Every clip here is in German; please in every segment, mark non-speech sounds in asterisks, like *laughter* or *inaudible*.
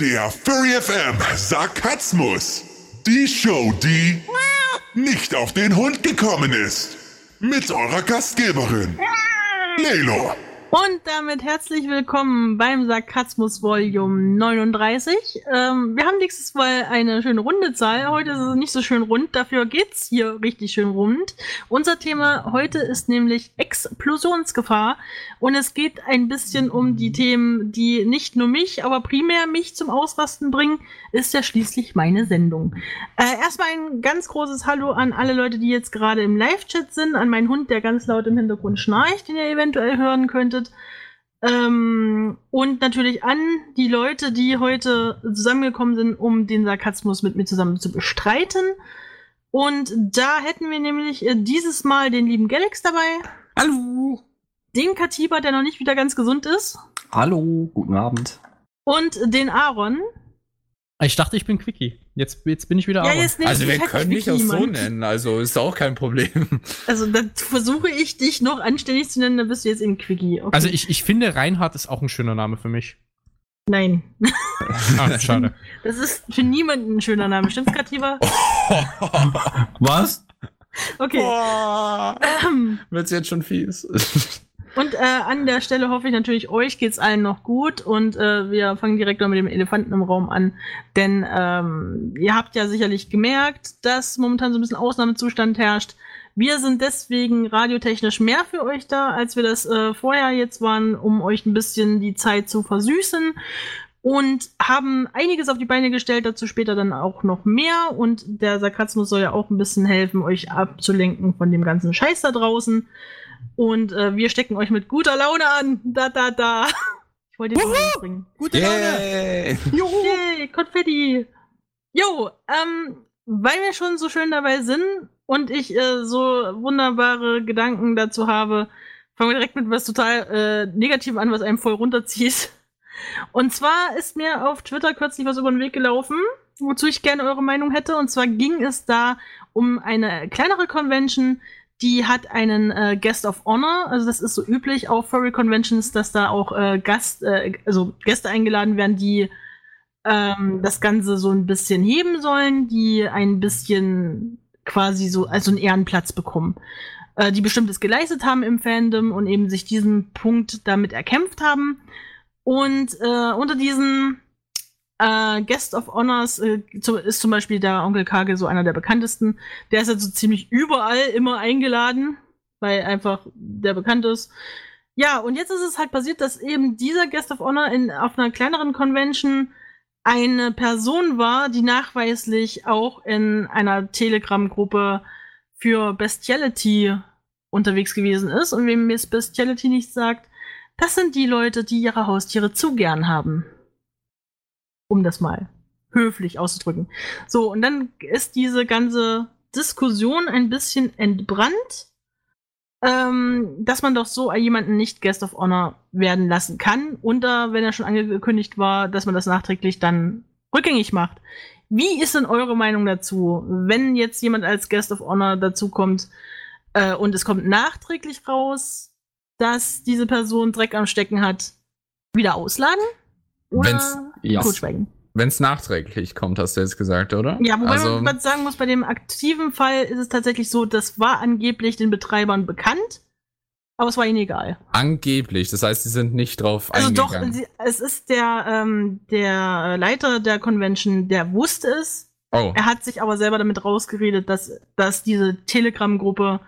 Der Furry FM Sarkasmus. Die Show, die nicht auf den Hund gekommen ist. Mit eurer Gastgeberin, Lelo. Und damit herzlich willkommen beim Sarkasmus Volume 39. Ähm, wir haben nächstes Mal eine schöne runde Zahl. Heute ist es nicht so schön rund, dafür geht's hier richtig schön rund. Unser Thema heute ist nämlich Explosionsgefahr. Und es geht ein bisschen um die Themen, die nicht nur mich, aber primär mich zum Ausrasten bringen. Ist ja schließlich meine Sendung. Äh, erstmal ein ganz großes Hallo an alle Leute, die jetzt gerade im Live-Chat sind, an meinen Hund, der ganz laut im Hintergrund schnarcht, den ihr eventuell hören könntet. Ähm, und natürlich an die Leute, die heute zusammengekommen sind, um den Sarkasmus mit mir zusammen zu bestreiten. Und da hätten wir nämlich äh, dieses Mal den lieben Galax dabei. Hallo. Den Katiba, der noch nicht wieder ganz gesund ist. Hallo, guten Abend. Und den Aaron. Ich dachte, ich bin Quickie. Jetzt, jetzt bin ich wieder Ja, Aaron. jetzt Also wir hätte können mich auch so nennen, also ist auch kein Problem. Also dann versuche ich dich noch anständig zu nennen, dann bist du jetzt eben Quickie. Okay. Also ich, ich finde, Reinhard ist auch ein schöner Name für mich. Nein. Ah, schade. *laughs* Das ist für niemanden ein schöner Name. Stimmt's, Katiba? Was? Okay. Boah, Ähm, wird's jetzt schon fies. Und äh, an der Stelle hoffe ich natürlich, euch geht's allen noch gut und äh, wir fangen direkt mal mit dem Elefanten im Raum an. Denn ähm, ihr habt ja sicherlich gemerkt, dass momentan so ein bisschen Ausnahmezustand herrscht. Wir sind deswegen radiotechnisch mehr für euch da, als wir das äh, vorher jetzt waren, um euch ein bisschen die Zeit zu versüßen. Und haben einiges auf die Beine gestellt, dazu später dann auch noch mehr. Und der Sarkasmus soll ja auch ein bisschen helfen, euch abzulenken von dem ganzen Scheiß da draußen. Und äh, wir stecken euch mit guter Laune an. Da, da, da. Ich wollte den Ton bringen. Gute Laune! Yay. *laughs* Juhu! Yay, Konfetti. Jo, ähm, weil wir schon so schön dabei sind und ich äh, so wunderbare Gedanken dazu habe, fangen wir direkt mit was total äh, Negativem an, was einem voll runterzieht. Und zwar ist mir auf Twitter kürzlich was über den Weg gelaufen, wozu ich gerne eure Meinung hätte. Und zwar ging es da um eine kleinere Convention, die hat einen äh, Guest of Honor. Also das ist so üblich auf Furry Conventions, dass da auch äh, Gast, äh, also Gäste eingeladen werden, die ähm, das Ganze so ein bisschen heben sollen, die ein bisschen quasi so, also einen Ehrenplatz bekommen, äh, die bestimmtes geleistet haben im Fandom und eben sich diesen Punkt damit erkämpft haben. Und äh, unter diesen äh, Guest of Honors äh, ist zum Beispiel der Onkel Kage so einer der bekanntesten. Der ist ja so ziemlich überall immer eingeladen, weil einfach der bekannt ist. Ja, und jetzt ist es halt passiert, dass eben dieser Guest of Honor in, auf einer kleineren Convention eine Person war, die nachweislich auch in einer Telegram-Gruppe für Bestiality unterwegs gewesen ist. Und wem Miss Bestiality nicht sagt, das sind die Leute, die ihre Haustiere zu gern haben. Um das mal höflich auszudrücken. So, und dann ist diese ganze Diskussion ein bisschen entbrannt, ähm, dass man doch so jemanden nicht Guest of Honor werden lassen kann, unter, wenn er schon angekündigt war, dass man das nachträglich dann rückgängig macht. Wie ist denn eure Meinung dazu, wenn jetzt jemand als Guest of Honor dazukommt äh, und es kommt nachträglich raus, dass diese Person Dreck am Stecken hat, wieder ausladen? Oder Wenn's- ja. totschweigen? Wenn es nachträglich kommt, hast du jetzt gesagt, oder? Ja, wobei also, man sagen muss, bei dem aktiven Fall ist es tatsächlich so, das war angeblich den Betreibern bekannt, aber es war ihnen egal. angeblich. Das heißt, sie sind nicht drauf Also doch, eingegangen. sie, es ist der, ähm, der Leiter der Convention, der wusste es. oh, Er hat sich aber selber damit rausgeredet, dass, dass diese Telegram-Gruppe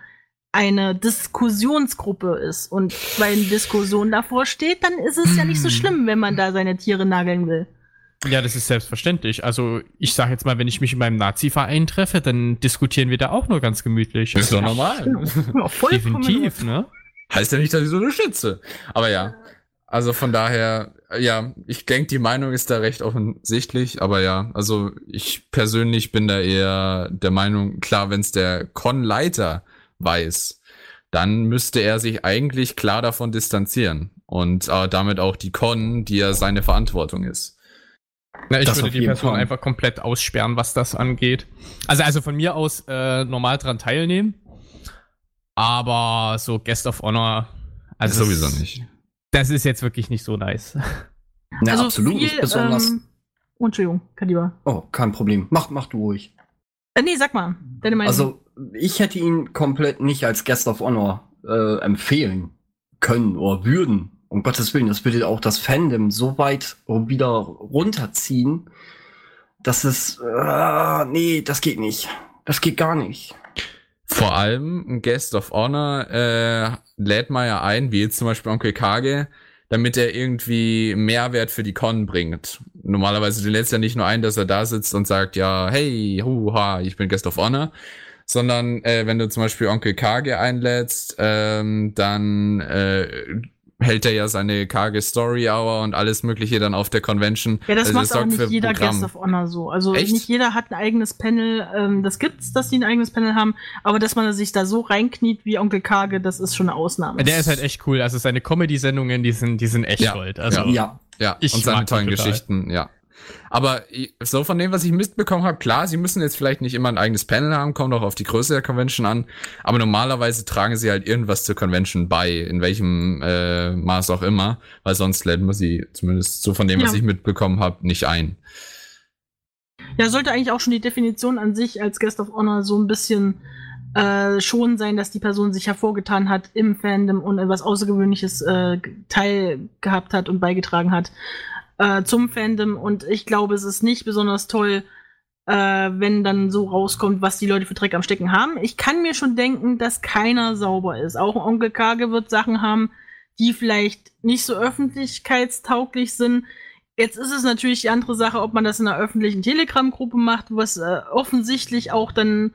eine Diskussionsgruppe ist. Und weil eine Diskussion davor steht, dann ist es ja nicht so schlimm, wenn man da seine Tiere nageln will. Ja, das ist selbstverständlich. Also ich sage jetzt mal, wenn ich mich in meinem Nazi-Verein treffe, dann diskutieren wir da auch nur ganz gemütlich. ist doch normal. Ja, vollkommen Definitiv, ne? heißt ja nicht, dass ich so unterstütze. Aber ja. Also von daher, ja, ich denke, die Meinung ist da recht offensichtlich, aber ja, also ich persönlich bin da eher der Meinung, klar, wenn es der Con-Leiter weiß, dann müsste er sich eigentlich klar davon distanzieren und äh, damit auch die Con, die ja seine Verantwortung ist. Na, ich Das würde die Person Fall. einfach komplett aussperren, was das angeht. Also, also von mir aus äh, normal dran teilnehmen. Aber so Guest of Honor. Also sowieso das- nicht. Das ist jetzt wirklich nicht so nice. Ja, also absolut viel, nicht besonders. Ähm, Oh, Entschuldigung, Kaliber. Oh, kein Problem. Mach, mach du ruhig. Äh, nee, sag mal, deine Meinung. Also, ich hätte ihn komplett nicht als Guest of Honor äh, empfehlen können oder würden. Um Gottes Willen, das würde auch das Fandom so weit wieder runterziehen, dass es, äh, nee, das geht nicht. Das geht gar nicht. Vor allem ein Guest of Honor äh, lädt man ja ein, wie jetzt zum Beispiel Onkel Kage, damit er irgendwie Mehrwert für die Con bringt. Normalerweise du lädst ja nicht nur ein, dass er da sitzt und sagt, ja, hey, huha, ich bin Guest of Honor, sondern äh, wenn du zum Beispiel Onkel Kage einlädst, ähm, dann äh, hält er ja seine Kage Story Hour und alles mögliche dann auf der Convention. ja, das Also macht auch nicht jeder Programm. Guest of Honor so. Also Echt? nicht jeder hat ein eigenes Panel. Ähm, das gibt's, dass die ein eigenes Panel haben, aber dass man sich da so reinkniet wie Onkel Kage, das ist schon eine Ausnahme. Der ist halt echt cool. Also seine Comedy-Sendungen, die sind, die sind echt Ja, Gold. Also, ja. Ja, Ja, Ich und seine tollen total. Geschichten, ja. Aber so von dem, was ich mitbekommen habe, klar, sie müssen jetzt vielleicht nicht immer ein eigenes Panel haben, kommt auch auf die Größe der Convention an, aber normalerweise tragen sie halt irgendwas zur Convention bei, in welchem äh, Maß auch immer, weil sonst lädt man sie, zumindest so von dem, was Ja. ich mitbekommen habe, nicht ein. Ja, sollte eigentlich auch schon die Definition an sich als Guest of Honor so ein bisschen äh, schon sein, dass die Person sich hervorgetan hat im Fandom und etwas Außergewöhnliches äh, teil gehabt hat und beigetragen hat äh, zum Fandom. Und ich glaube, es ist nicht besonders toll, äh, wenn dann so rauskommt, was die Leute für Dreck am Stecken haben. Ich kann mir schon denken, dass keiner sauber ist. Auch Onkel Kage wird Sachen haben, die vielleicht nicht so öffentlichkeitstauglich sind. Jetzt ist es natürlich die andere Sache, ob man das in einer öffentlichen Telegram-Gruppe macht, was äh, offensichtlich auch dann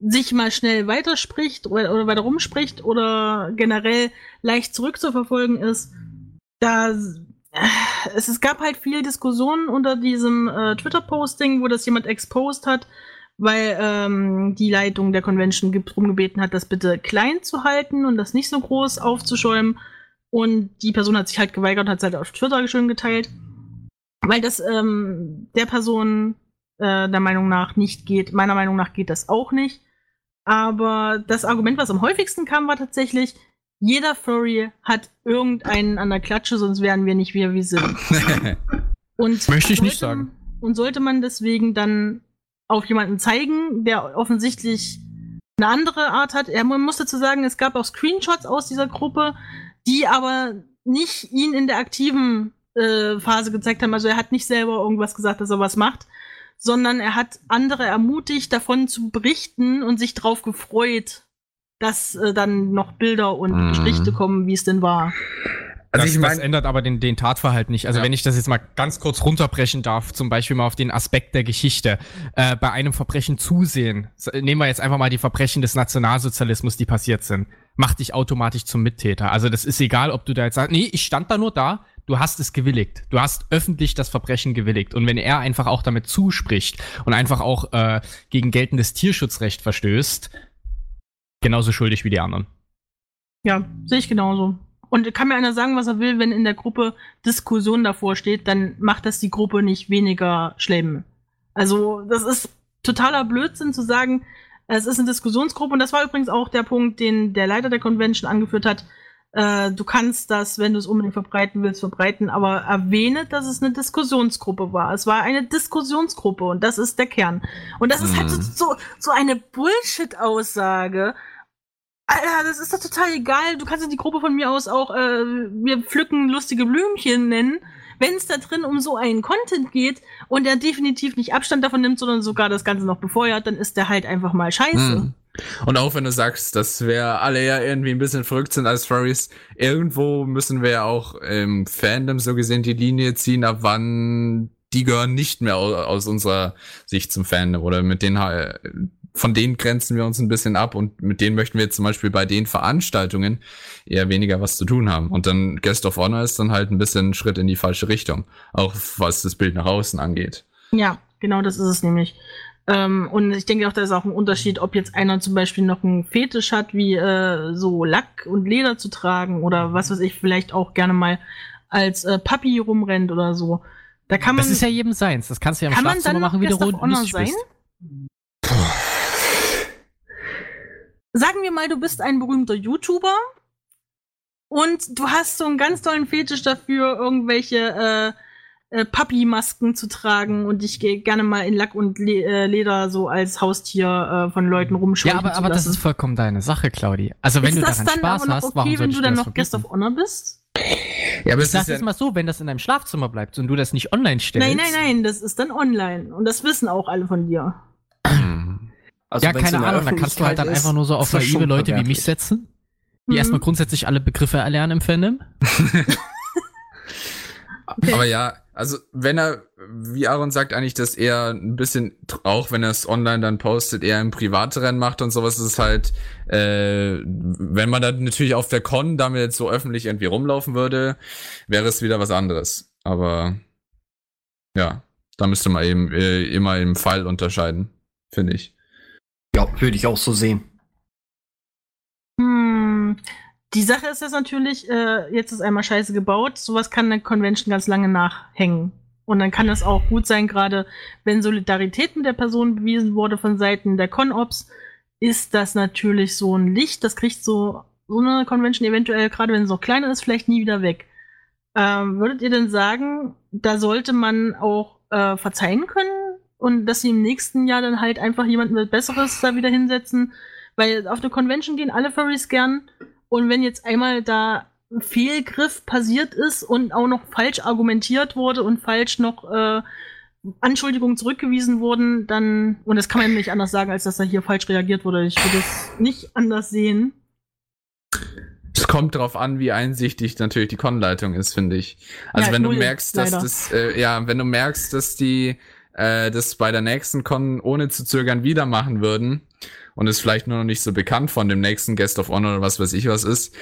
sich mal schnell weiterspricht oder, oder weiter rumspricht oder generell leicht zurückzuverfolgen ist. Da es, es gab halt viele Diskussionen unter diesem äh, Twitter-Posting, wo das jemand exposed hat, weil ähm, die Leitung der Convention drum gebeten hat, das bitte klein zu halten und das nicht so groß aufzuschäumen. Und die Person hat sich halt geweigert und hat es halt auf Twitter schön geteilt weil das ähm, der Person äh, der Meinung nach nicht geht. Meiner Meinung nach geht das auch nicht. Aber das Argument, was am häufigsten kam, war tatsächlich, jeder Furry hat irgendeinen an der Klatsche, sonst wären wir nicht, wie wir sind. *laughs* Und Möchte ich nicht sagen. Und sollte man deswegen dann auf jemanden zeigen, der offensichtlich eine andere Art hat. Ja, man muss dazu sagen, es gab auch Screenshots aus dieser Gruppe, die aber nicht ihn in der aktiven äh, Phase gezeigt haben. Also er hat nicht selber irgendwas gesagt, dass er was macht, sondern er hat andere ermutigt, davon zu berichten und sich drauf gefreut, dass äh, dann noch Bilder und Mhm. Berichte kommen, wie es denn war. Also das, ich das meine, ändert aber den, den Tatverhalt nicht. Also Ja. wenn ich das jetzt mal ganz kurz runterbrechen darf, zum Beispiel mal auf den Aspekt der Geschichte, äh, bei einem Verbrechen zusehen, nehmen wir jetzt einfach mal die Verbrechen des Nationalsozialismus, die passiert sind, macht dich automatisch zum Mittäter. Also das ist egal, ob du da jetzt sagst, nee, ich stand da nur da, du hast es gewilligt. Du hast öffentlich das Verbrechen gewilligt. Und wenn er einfach auch damit zuspricht und einfach auch äh, gegen geltendes Tierschutzrecht verstößt, genauso schuldig wie die anderen. Ja, sehe ich genauso. Und kann mir einer sagen, was er will, wenn in der Gruppe Diskussion davor steht, dann macht das die Gruppe nicht weniger schlimm. Also, das ist totaler Blödsinn zu sagen, es ist eine Diskussionsgruppe und das war übrigens auch der Punkt, den der Leiter der Convention angeführt hat. Äh, du kannst das, wenn du es unbedingt verbreiten willst, verbreiten, aber erwähne, dass es eine Diskussionsgruppe war. Es war eine Diskussionsgruppe und das ist der Kern. Und das ist halt Mhm. so, so eine Bullshit-Aussage. Alter, das ist doch total egal. Du kannst ja die Gruppe von mir aus auch, äh, wir pflücken lustige Blümchen nennen. Wenn es da drin um so einen Content geht und er definitiv nicht Abstand davon nimmt, sondern sogar das Ganze noch befeuert, dann ist der halt einfach mal scheiße. Hm. Und auch wenn du sagst, dass wir alle ja irgendwie ein bisschen verrückt sind als Furries, irgendwo müssen wir ja auch im Fandom so gesehen die Linie ziehen, ab wann die gehören nicht mehr au- aus unserer Sicht zum Fandom oder mit denen von denen grenzen wir uns ein bisschen ab und mit denen möchten wir jetzt zum Beispiel bei den Veranstaltungen eher weniger was zu tun haben. Und dann Guest of Honor ist dann halt ein bisschen ein Schritt in die falsche Richtung, auch was das Bild nach außen angeht. Ja, genau das ist es nämlich. Ähm, und ich denke auch, da ist auch ein Unterschied, ob jetzt einer zum Beispiel noch einen Fetisch hat, wie äh, so Lack und Leder zu tragen oder was weiß ich, vielleicht auch gerne mal als äh, Papi rumrennt oder so. Da kann man, Das ist ja jedem seins. Das kannst du ja im kann man Schlafzimmer machen, wie du Guest of rund Honor lustig sein? bist. Sagen wir mal, du bist ein berühmter YouTuber und du hast so einen ganz tollen Fetisch dafür, irgendwelche äh, äh, Papi-Masken zu tragen und dich ge- gerne mal in Lack und Le äh, Leder so als Haustier äh, von Leuten rumscheuchen Ja, aber, aber das ist vollkommen deine Sache, Claudi. Also wenn ist du das daran dann Spaß hast, warum okay, soll wenn ich du dann noch Guest of? Honor bist? Ja, aber Ich es sag jetzt ja, mal so, wenn das in deinem Schlafzimmer bleibt und du das nicht online stellst. Nein, nein, nein, das ist dann online. Und das wissen auch alle von dir. Also ja, keine Ahnung, dann kannst du halt dann Öffentlichkeit einfach nur so ist, auf ist naive schon Leute wie mich setzen, die Mhm. erstmal grundsätzlich alle Begriffe erlernen im Fandom. *laughs* Okay. Aber ja, also wenn er, wie Aaron sagt, eigentlich, dass er ein bisschen, auch wenn er es online dann postet, eher im Privatrennen macht und sowas, ist es halt, äh, wenn man dann natürlich auf der Con damit jetzt so öffentlich irgendwie rumlaufen würde, wäre es wieder was anderes. Aber ja, da müsste man eben äh, immer im Fall unterscheiden, finde ich. Ja, würde ich auch so sehen. Hm. Die Sache ist jetzt natürlich, äh, jetzt ist einmal scheiße gebaut. Sowas kann eine Convention ganz lange nachhängen. Und dann kann es auch gut sein, gerade wenn Solidarität mit der Person bewiesen wurde von Seiten der Con-Ops, ist das natürlich so ein Licht. Das kriegt so, so eine Convention eventuell, gerade wenn es noch kleiner ist, vielleicht nie wieder weg. Ähm, würdet ihr denn sagen, da sollte man auch äh, verzeihen können und dass sie im nächsten Jahr dann halt einfach jemanden mit Besseres da wieder hinsetzen? Weil auf eine Convention gehen alle Furries gern. Und wenn jetzt einmal da ein Fehlgriff passiert ist und auch noch falsch argumentiert wurde und falsch noch äh, Anschuldigungen zurückgewiesen wurden, dann, und das kann man nicht anders sagen, als dass da hier falsch reagiert wurde. Ich würde es nicht anders sehen. Es kommt drauf an, wie einsichtig natürlich die Con-Leitung ist, finde ich. Also Ja, wenn du merkst, dass leider. das, äh, ja, wenn du merkst, dass die äh, das bei der nächsten Con ohne zu zögern wieder machen würden und es vielleicht nur noch nicht so bekannt von dem nächsten Guest of Honor oder was weiß ich was ist,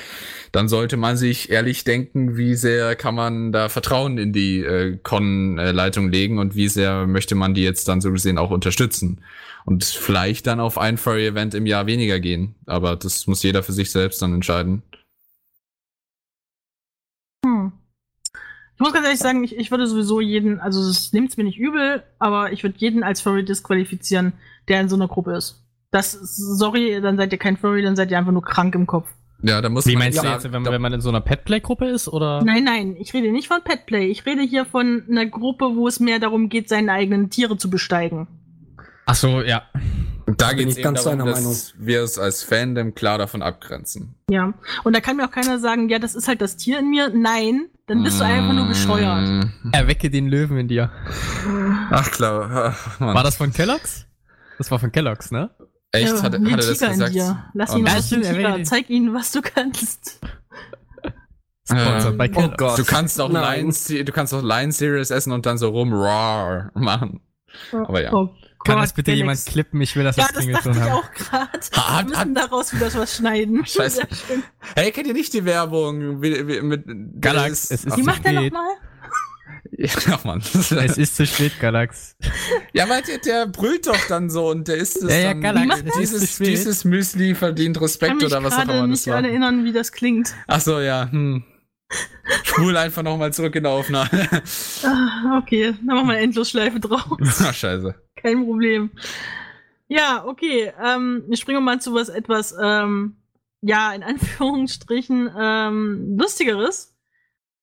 dann sollte man sich ehrlich denken, wie sehr kann man da Vertrauen in die äh, Con-Leitung legen und wie sehr möchte man die jetzt dann so gesehen auch unterstützen. Und vielleicht dann auf ein Furry-Event im Jahr weniger gehen. Aber das muss jeder für sich selbst dann entscheiden. Hm. Ich muss ganz ehrlich sagen, ich, ich würde sowieso jeden, also es nimmt mir nicht übel, aber ich würde jeden als Furry disqualifizieren, der in so einer Gruppe ist. Das, sorry, dann seid ihr kein Furry, dann seid ihr einfach nur krank im Kopf. Ja, da muss Wie man meinst du jetzt, wenn, da, wenn man in so einer Petplay-Gruppe ist, oder? Nein, nein, ich rede nicht von Petplay. Ich rede hier von einer Gruppe, wo es mehr darum geht, seine eigenen Tiere zu besteigen. Ach so, ja. Da bin geht es ich eben ganz darum, deiner dass wir es als Fandom klar davon abgrenzen. Ja. Und da kann mir auch keiner sagen, ja, das ist halt das Tier in mir. Nein, dann bist du einfach nur bescheuert. Mm. Erwecke den Löwen in dir. Ach klar, ach, Mann. War das von Kellogg's? Das war von Kellogg's, ne? echt? Ja, Hat, hat er das Tiger in gesagt? dir. Lass Oh ihn raus, Tiger. Zeig ihnen, was du kannst. Sponsored Äh, bei Oh. Gott. Du kannst auch Nein. Lion, Se- du kannst auch Lion Series essen und dann so rum rar machen. Aber ja. Oh Kann Gott, das bitte jemand klippen? Ich will das Ja, das Klingelton dachte ich haben. auch gerade. Wir müssen daraus wieder was schneiden. *laughs* Scheiße. Hey, kennt ihr nicht die Werbung wie, wie, mit Galax, es ist Wie macht der spät. nochmal? *laughs* Ja, Mann. Es ist zu spät, Galax. Ja, weil der, der brüllt doch dann so und der ist es Ja, ja, dann. Galax, Wie macht es ist zu dieses, spät. dieses Müsli verdient Ich kann Respekt mich oder was auch immer nicht das war. daran erinnern, wie das klingt. Ach so, ja. Hm. Spul einfach nochmal zurück in der Aufnahme. Ah, okay, dann machen wir eine Endlosschleife draus. Ach, *laughs* scheiße. Kein Problem. Ja, okay. Ähm, wir springen mal zu was etwas, ähm, ja, in Anführungsstrichen, ähm, lustigeres.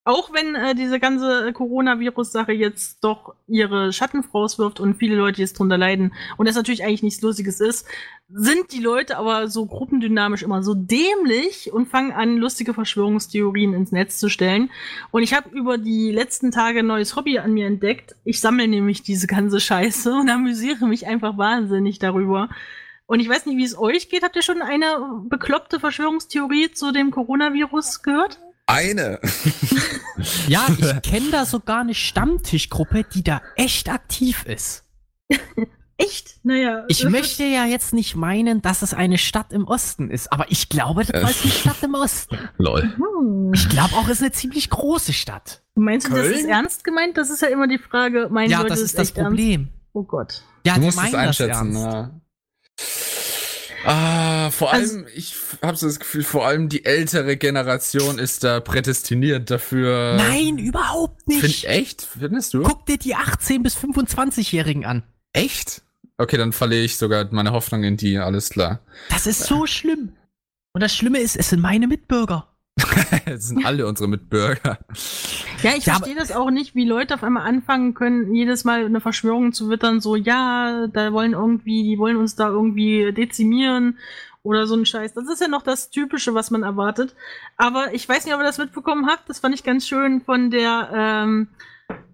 Auch wenn äh, diese ganze Coronavirus-Sache jetzt doch ihre Schatten vorauswirft und viele Leute jetzt drunter leiden und das natürlich eigentlich nichts Lustiges ist, sind die Leute aber so gruppendynamisch immer so dämlich und fangen an, lustige Verschwörungstheorien ins Netz zu stellen. Und ich habe über die letzten Tage ein neues Hobby an mir entdeckt. Ich sammle nämlich diese ganze Scheiße und amüsiere mich einfach wahnsinnig darüber. Und ich weiß nicht, wie es euch geht. Habt ihr schon eine bekloppte Verschwörungstheorie zu dem Coronavirus gehört? Eine. *laughs* Ja, ich kenne da sogar eine Stammtischgruppe, die da echt aktiv ist. *laughs* Echt? Naja. Ich das möchte ja jetzt nicht meinen, dass es eine Stadt im Osten ist, aber ich glaube, das ist eine Stadt im Osten. *laughs* Lol. ist- Hm. Ich glaube auch, es ist eine ziemlich große Stadt. Meinst du, das Köln? ist ernst gemeint? Das ist ja immer die Frage. Meinen Ja, Leute das es ist das echt ernst? Problem. Oh Gott. Ja, Du musst es das einschätzen, ernst. ja. Ah, vor Also- allem, ich habe so das Gefühl, vor allem die ältere Generation ist da prädestiniert dafür. Nein, überhaupt Find, nicht. echt? Findest du? Guck dir die 18- bis 25-Jährigen an. Echt? Okay, dann verliere ich sogar meine Hoffnung in die, alles klar. Das ist so schlimm. Und das Schlimme ist, es sind meine Mitbürger. *laughs* Das sind alle unsere Mitbürger. Ja, ich Ja, verstehe das auch nicht, wie Leute auf einmal anfangen können, jedes Mal eine Verschwörung zu wittern, so, ja, da wollen irgendwie, die wollen uns da irgendwie dezimieren oder so ein Scheiß. Das ist ja noch das Typische, was man erwartet. Aber ich weiß nicht, ob ihr das mitbekommen habt. Das fand ich ganz schön von der, ähm,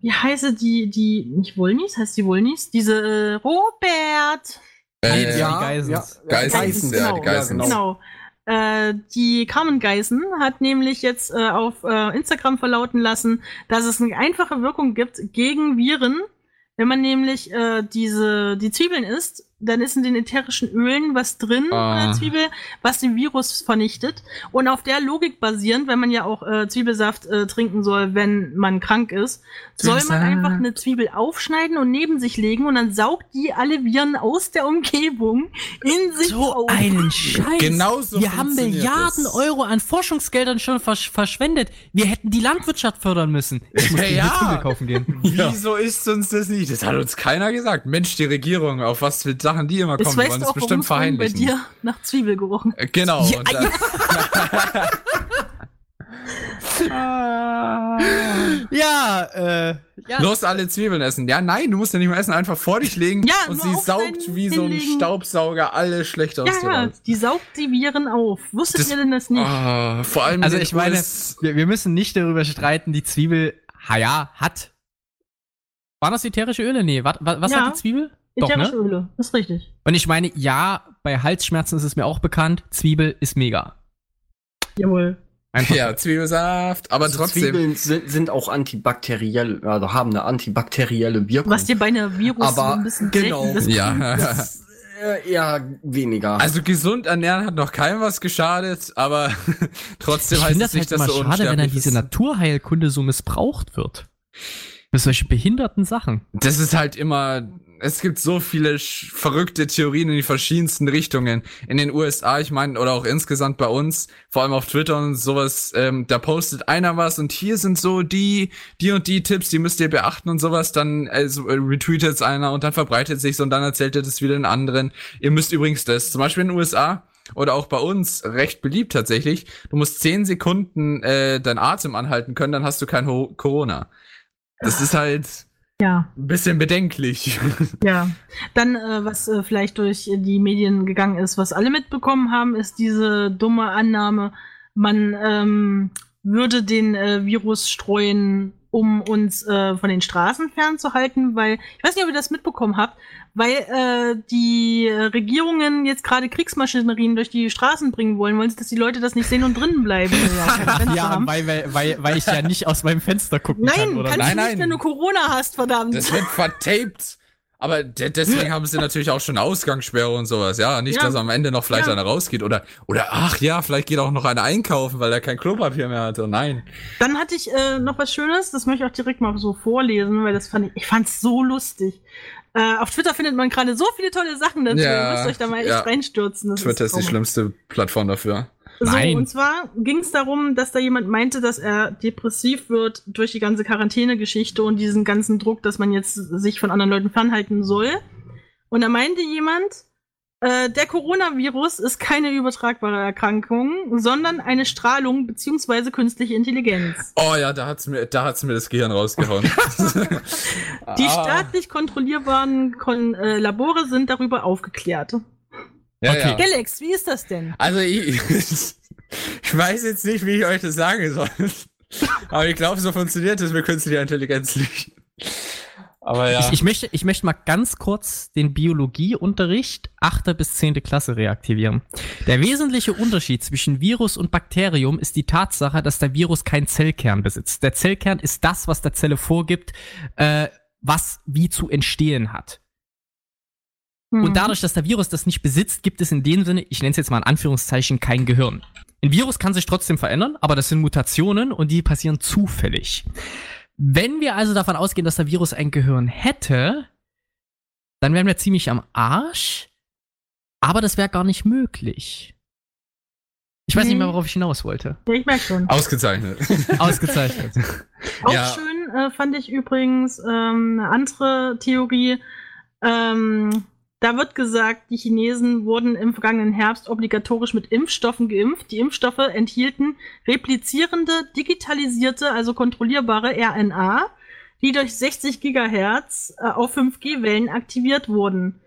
wie heiße die, die, nicht Wollnies, heißt die Wollnies? Diese äh, Robert. Äh, Ja. die Geissens. Geissens, ja, die Geissens. Genau. Äh, die Carmen Geissen hat nämlich jetzt äh, auf äh, Instagram verlauten lassen, dass es eine einfache Wirkung gibt gegen Viren. Wenn man nämlich äh, diese die Zwiebeln isst, dann ist in den ätherischen Ölen was drin Ah. in der Zwiebel, was den Virus vernichtet. Und auf der Logik basierend, wenn man ja auch äh, Zwiebelsaft äh, trinken soll, wenn man krank ist, soll man einfach eine Zwiebel aufschneiden und neben sich legen und dann saugt die alle Viren aus der Umgebung in sich So auf. einen Scheiß. Genau so Wir haben Milliarden das. Euro an Forschungsgeldern schon versch verschwendet. Wir hätten die Landwirtschaft fördern müssen. Ich muss *laughs* Ja. ja. Zwiebel kaufen gehen. Wieso ist uns das nicht? Das hat uns keiner gesagt. Mensch, die Regierung, auf was für Sachen die immer kommen, wollen du es bestimmt es vorhin bei verheimlichen. dir nach Zwiebel gerochen. Äh, Genau. Ja, und dann, *laughs* Ja, äh, ja. Los, alle Zwiebeln essen. Ja, nein, du musst ja nicht mal essen, einfach vor dich legen Ja, und sie saugt wie so ein hinlegen. Staubsauger alle schlecht aus Ja, dir ja, die saugt die Viren auf. Wusstet Das- ihr denn das nicht? Ah, vor allem Also ich meine, wir, wir müssen nicht darüber streiten, die Zwiebel, ha ja, hat. Waren das ätherische Öle? Nee, was, was Ja. hat die Zwiebel? Doch, Ätherische ne? Öle, ist richtig. Und ich meine, ja, bei Halsschmerzen ist es mir auch bekannt, Zwiebel ist mega. Jawohl. Einfach. ja, Zwiebelsaft, aber Also trotzdem. Zwiebeln sind, sind auch antibakteriell, also haben eine antibakterielle Wirkung. Was dir bei einer Virus Aber so ein bisschen genau. das Ja. Das, äh, ja, weniger. Also gesund ernähren hat noch keinem was geschadet, aber *laughs* trotzdem Ich heißt es das nicht, halt dass immer du schade, wenn dann diese. Naturheilkunde so missbraucht wird. Für solche behinderten Sachen. Das ist halt immer, es gibt so viele verrückte Theorien in die verschiedensten Richtungen. In den USA, ich meine, oder auch insgesamt bei uns, vor allem auf Twitter und sowas, ähm, da postet einer was und hier sind so die, die und die Tipps, die müsst ihr beachten und sowas, dann also, retweetet es einer und dann verbreitet sich's und dann erzählt er das wieder den anderen. Ihr müsst übrigens das, zum Beispiel in den USA, oder auch bei uns recht beliebt tatsächlich. Du musst zehn Sekunden äh, dein Atem anhalten können, dann hast du kein Ho Corona. Das ist halt Ja, ein bisschen bedenklich. *laughs* ja. Dann, äh, was äh, vielleicht durch die Medien gegangen ist, was alle mitbekommen haben, ist diese dumme Annahme, man ähm, würde den äh, Virus streuen, um uns äh, von den Straßen fernzuhalten, weil, ich weiß nicht, ob ihr das mitbekommen habt, weil äh, die Regierungen jetzt gerade Kriegsmaschinerien durch die Straßen bringen wollen, wollen sie, dass die Leute das nicht sehen und drinnen bleiben. Ja, weil, weil, weil, weil ich ja nicht aus meinem Fenster gucken kann, Nein, oder? kannst Nein, du nicht, nein. wenn du Corona hast, verdammt. Das wird vertaped. Aber de deswegen haben sie natürlich auch schon eine Ausgangssperre und sowas. Ja, nicht, Ja. dass am Ende noch vielleicht Ja. einer rausgeht. Oder, oder ach ja, vielleicht geht auch noch einer einkaufen, weil er kein Klopapier mehr hatte. Nein. Dann hatte ich äh, noch was Schönes, das möchte ich auch direkt mal so vorlesen, weil das fand ich, ich fand's so lustig. Äh, auf Twitter findet man gerade so viele tolle Sachen dazu. Ja, Ihr müsst euch da mal echt ja. reinstürzen. Das Twitter ist die traumhaft. schlimmste Plattform dafür. So, Nein. und zwar ging es darum, dass da jemand meinte, dass er depressiv wird durch die ganze Quarantäne-Geschichte und diesen ganzen Druck, dass man jetzt sich von anderen Leuten fernhalten soll. Und da meinte jemand, äh, der Coronavirus ist keine übertragbare Erkrankung, sondern eine Strahlung beziehungsweise künstliche Intelligenz. Oh ja, da hat's mir, da hat's mir das Gehirn rausgehauen. *laughs* Die Ah. staatlich kontrollierbaren Kon äh, Labore sind darüber aufgeklärt. ja, Okay. ja. Galax, wie ist das denn? Also ich, *laughs* ich weiß jetzt nicht, wie ich euch das sagen soll. Aber ich glaube, so funktioniert es mit künstlicher Intelligenz nicht. Aber ja. Ich, ich, möchte, ich möchte mal ganz kurz den Biologieunterricht 8. bis 10. Klasse reaktivieren. Der wesentliche Unterschied zwischen Virus und Bakterium ist die Tatsache, dass der Virus keinen Zellkern besitzt. Der Zellkern ist das, was der Zelle vorgibt, äh, was wie zu entstehen hat. Hm. Und dadurch, dass der Virus das nicht besitzt, gibt es in dem Sinne, ich nenne es jetzt mal in Anführungszeichen, kein Gehirn. Ein Virus kann sich trotzdem verändern, aber das sind Mutationen und die passieren zufällig. Wenn wir also davon ausgehen, dass der Virus ein Gehirn hätte, dann wären wir ziemlich am Arsch, aber das wäre gar nicht möglich. Ich weiß nicht mehr, worauf ich hinaus wollte. Ja, ich merke schon. Ausgezeichnet. *laughs* Ausgezeichnet. *laughs* Auch Ja. schön äh, fand ich übrigens ähm, eine andere Theorie. Ähm, Da wird gesagt, die Chinesen wurden im vergangenen Herbst obligatorisch mit Impfstoffen geimpft. Die Impfstoffe enthielten replizierende, digitalisierte, also kontrollierbare RNA, die durch 60 Gigahertz äh, auf 5G-Wellen aktiviert wurden.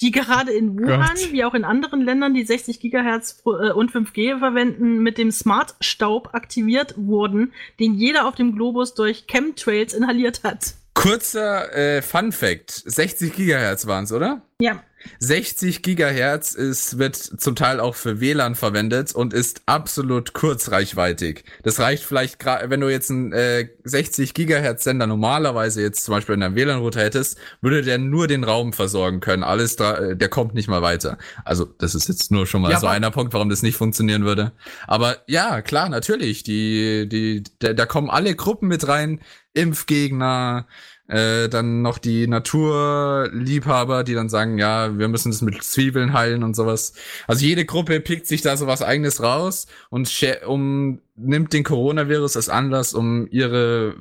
Die gerade in Wuhan, Gott. wie auch in anderen Ländern, die 60 Gigahertz äh, und 5G verwenden, mit dem Smart-Staub aktiviert wurden, den jeder auf dem Globus durch Chemtrails inhaliert hat. Kurzer äh, Fun Fact: 60 Gigahertz waren's, oder? Ja. 60 Gigahertz ist, wird zum Teil auch für WLAN verwendet und ist absolut kurzreichweitig. Das reicht vielleicht gerade, wenn du jetzt einen äh, 60 Gigahertz Sender normalerweise jetzt zum Beispiel in einem WLAN-Router hättest, würde der nur den Raum versorgen können. Alles, äh, der kommt nicht mal weiter. Also das ist jetzt nur schon mal Ja, so einer Punkt, warum das nicht funktionieren würde. Aber ja, klar, natürlich. Die, die, da, da kommen alle Gruppen mit rein. Impfgegner, äh, dann noch die Naturliebhaber, die dann sagen, ja, wir müssen das mit Zwiebeln heilen und sowas. Also jede Gruppe pickt sich da so was eigenes raus und um, nimmt den Coronavirus als Anlass, um ihre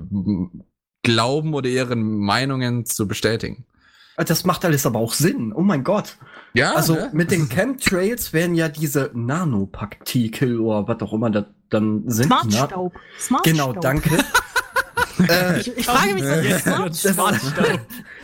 Glauben oder ihre Meinungen zu bestätigen. Das macht alles aber auch Sinn. Oh mein Gott. Ja, Also ne? mit den *laughs* Chemtrails werden ja diese Nanopartikel oder was auch immer das dann sind. Na- Smartstaub. Smartstaub. Genau, danke. *laughs* äh, Ich, ich frage mich, was ist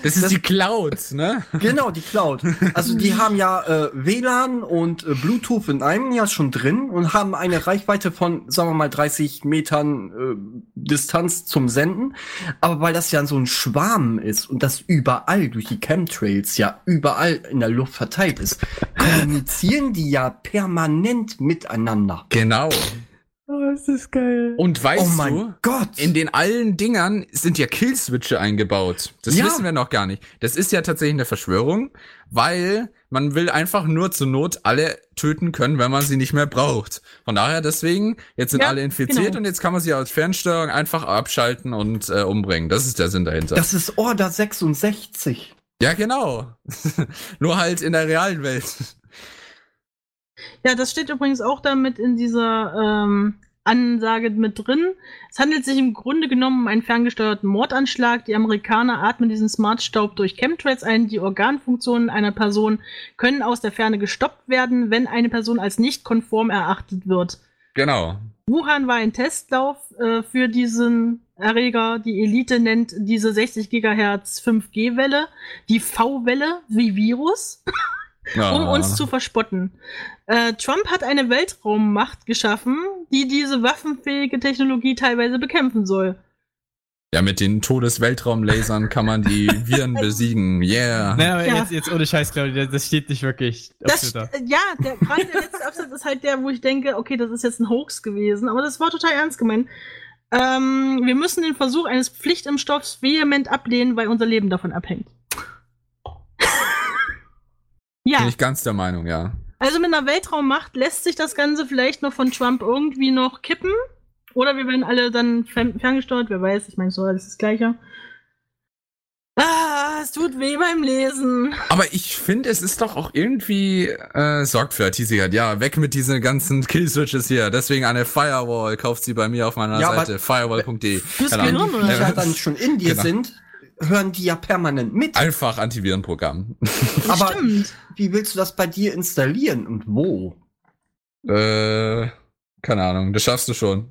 das ist das- die Cloud, ne? genau, die Cloud. Also die haben ja äh, WLAN und äh, Bluetooth in einem ja schon drin und haben eine Reichweite von, sagen wir mal, 30 Metern äh, Distanz zum Senden. Aber weil das ja so ein Schwarm ist und das überall durch die Chemtrails ja überall in der Luft verteilt ist, kommunizieren die ja permanent miteinander. Genau. Oh, ist das geil. Und weißt oh mein du, Gott. In den allen Dingern sind ja Killswitche eingebaut. Das Ja. wissen wir noch gar nicht. Das ist ja tatsächlich eine Verschwörung, weil man will einfach nur zur Not alle töten können, wenn man sie nicht mehr braucht. Von daher deswegen, jetzt sind Ja, alle infiziert genau. und jetzt kann man sie als Fernsteuerung einfach abschalten und äh, umbringen. Das ist der Sinn dahinter. Das ist Order 66. ja, genau. *laughs* nur halt in der realen Welt. Ja, das steht übrigens auch damit in dieser ähm, Ansage mit drin. Es handelt sich im Grunde genommen um einen ferngesteuerten Mordanschlag. Die Amerikaner atmen diesen Smartstaub durch Chemtrails ein. Die Organfunktionen einer Person können aus der Ferne gestoppt werden, wenn eine Person als nicht konform erachtet wird. Genau. Wuhan war ein Testlauf äh, für diesen Erreger. Die Elite nennt diese 60 Gigahertz 5G-Welle die V-Welle wie Virus *laughs* um Ah. uns zu verspotten. Äh, Trump hat eine Weltraummacht geschaffen, die diese waffenfähige Technologie teilweise bekämpfen soll. ja, mit den Todesweltraumlasern kann man die *laughs* Viren besiegen. Yeah. Naja, aber Ja. jetzt, jetzt ohne Scheiß, Claudia, das steht nicht wirklich Das, ja, der, gerade der letzte *laughs* Absatz ist halt der, wo ich denke, okay, das ist jetzt ein Hoax gewesen, aber das war total ernst gemeint. Ähm, wir müssen den Versuch eines Pflichtimpfstoffs vehement ablehnen, weil unser Leben davon abhängt. Ja, Bin ich ganz der Meinung, ja. also mit einer Weltraummacht lässt sich das Ganze vielleicht noch von Trump irgendwie noch kippen. Oder wir werden alle dann fern- ferngesteuert, wer weiß, ich meine, so alles das Gleiche. Ah, es tut weh beim Lesen. Aber ich finde, es ist doch auch irgendwie äh, sorgfältig. Ja, weg mit diesen ganzen Killswitches hier. Deswegen eine Firewall kauft sie bei mir auf meiner Ja, Seite. Firewall.de. Fürs. Gehirn, oder? Die ja Ja. dann schon in dir Genau. sind, hören die ja permanent mit. Einfach Antivirenprogramm. *laughs* Aber Stimmt. wie willst du das bei dir installieren und wo? äh, keine Ahnung, das schaffst du schon.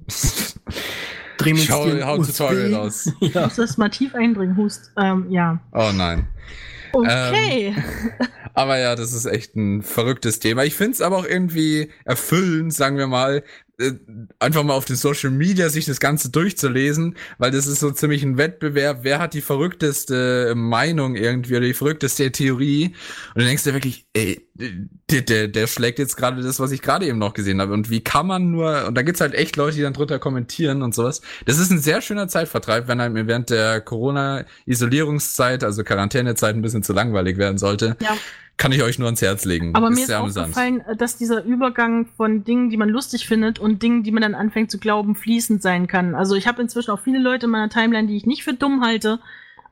Dreh mir Schau, hau USB. Tutorial aus. Ich *laughs* Ja. muss das mal tief eindringen, Hust. Ähm, ja. Oh nein. Okay. *laughs* Aber ja, das ist echt ein verrücktes Thema. Ich finde es aber auch irgendwie erfüllend, sagen wir mal, einfach mal auf den Social Media sich das Ganze durchzulesen, weil das ist so ziemlich ein Wettbewerb. Wer hat die verrückteste Meinung irgendwie oder die verrückteste Theorie? Und dann denkst du wirklich, ey, der, der, der schlägt jetzt gerade das, was ich gerade eben noch gesehen habe. Und wie kann man nur, und da gibt's halt echt Leute, die dann drunter kommentieren und sowas. Das ist ein sehr schöner Zeitvertreib, wenn einem während der Corona-Isolierungszeit, also Quarantänezeit, ein bisschen zu langweilig werden sollte. Ja. Kann ich euch nur ans Herz legen. Aber Ist mir ist aufgefallen, äh, dass dieser Übergang von Dingen, die man lustig findet und Dingen, die man dann anfängt zu glauben, fließend sein kann. Also ich habe inzwischen auch viele Leute in meiner Timeline, die ich nicht für dumm halte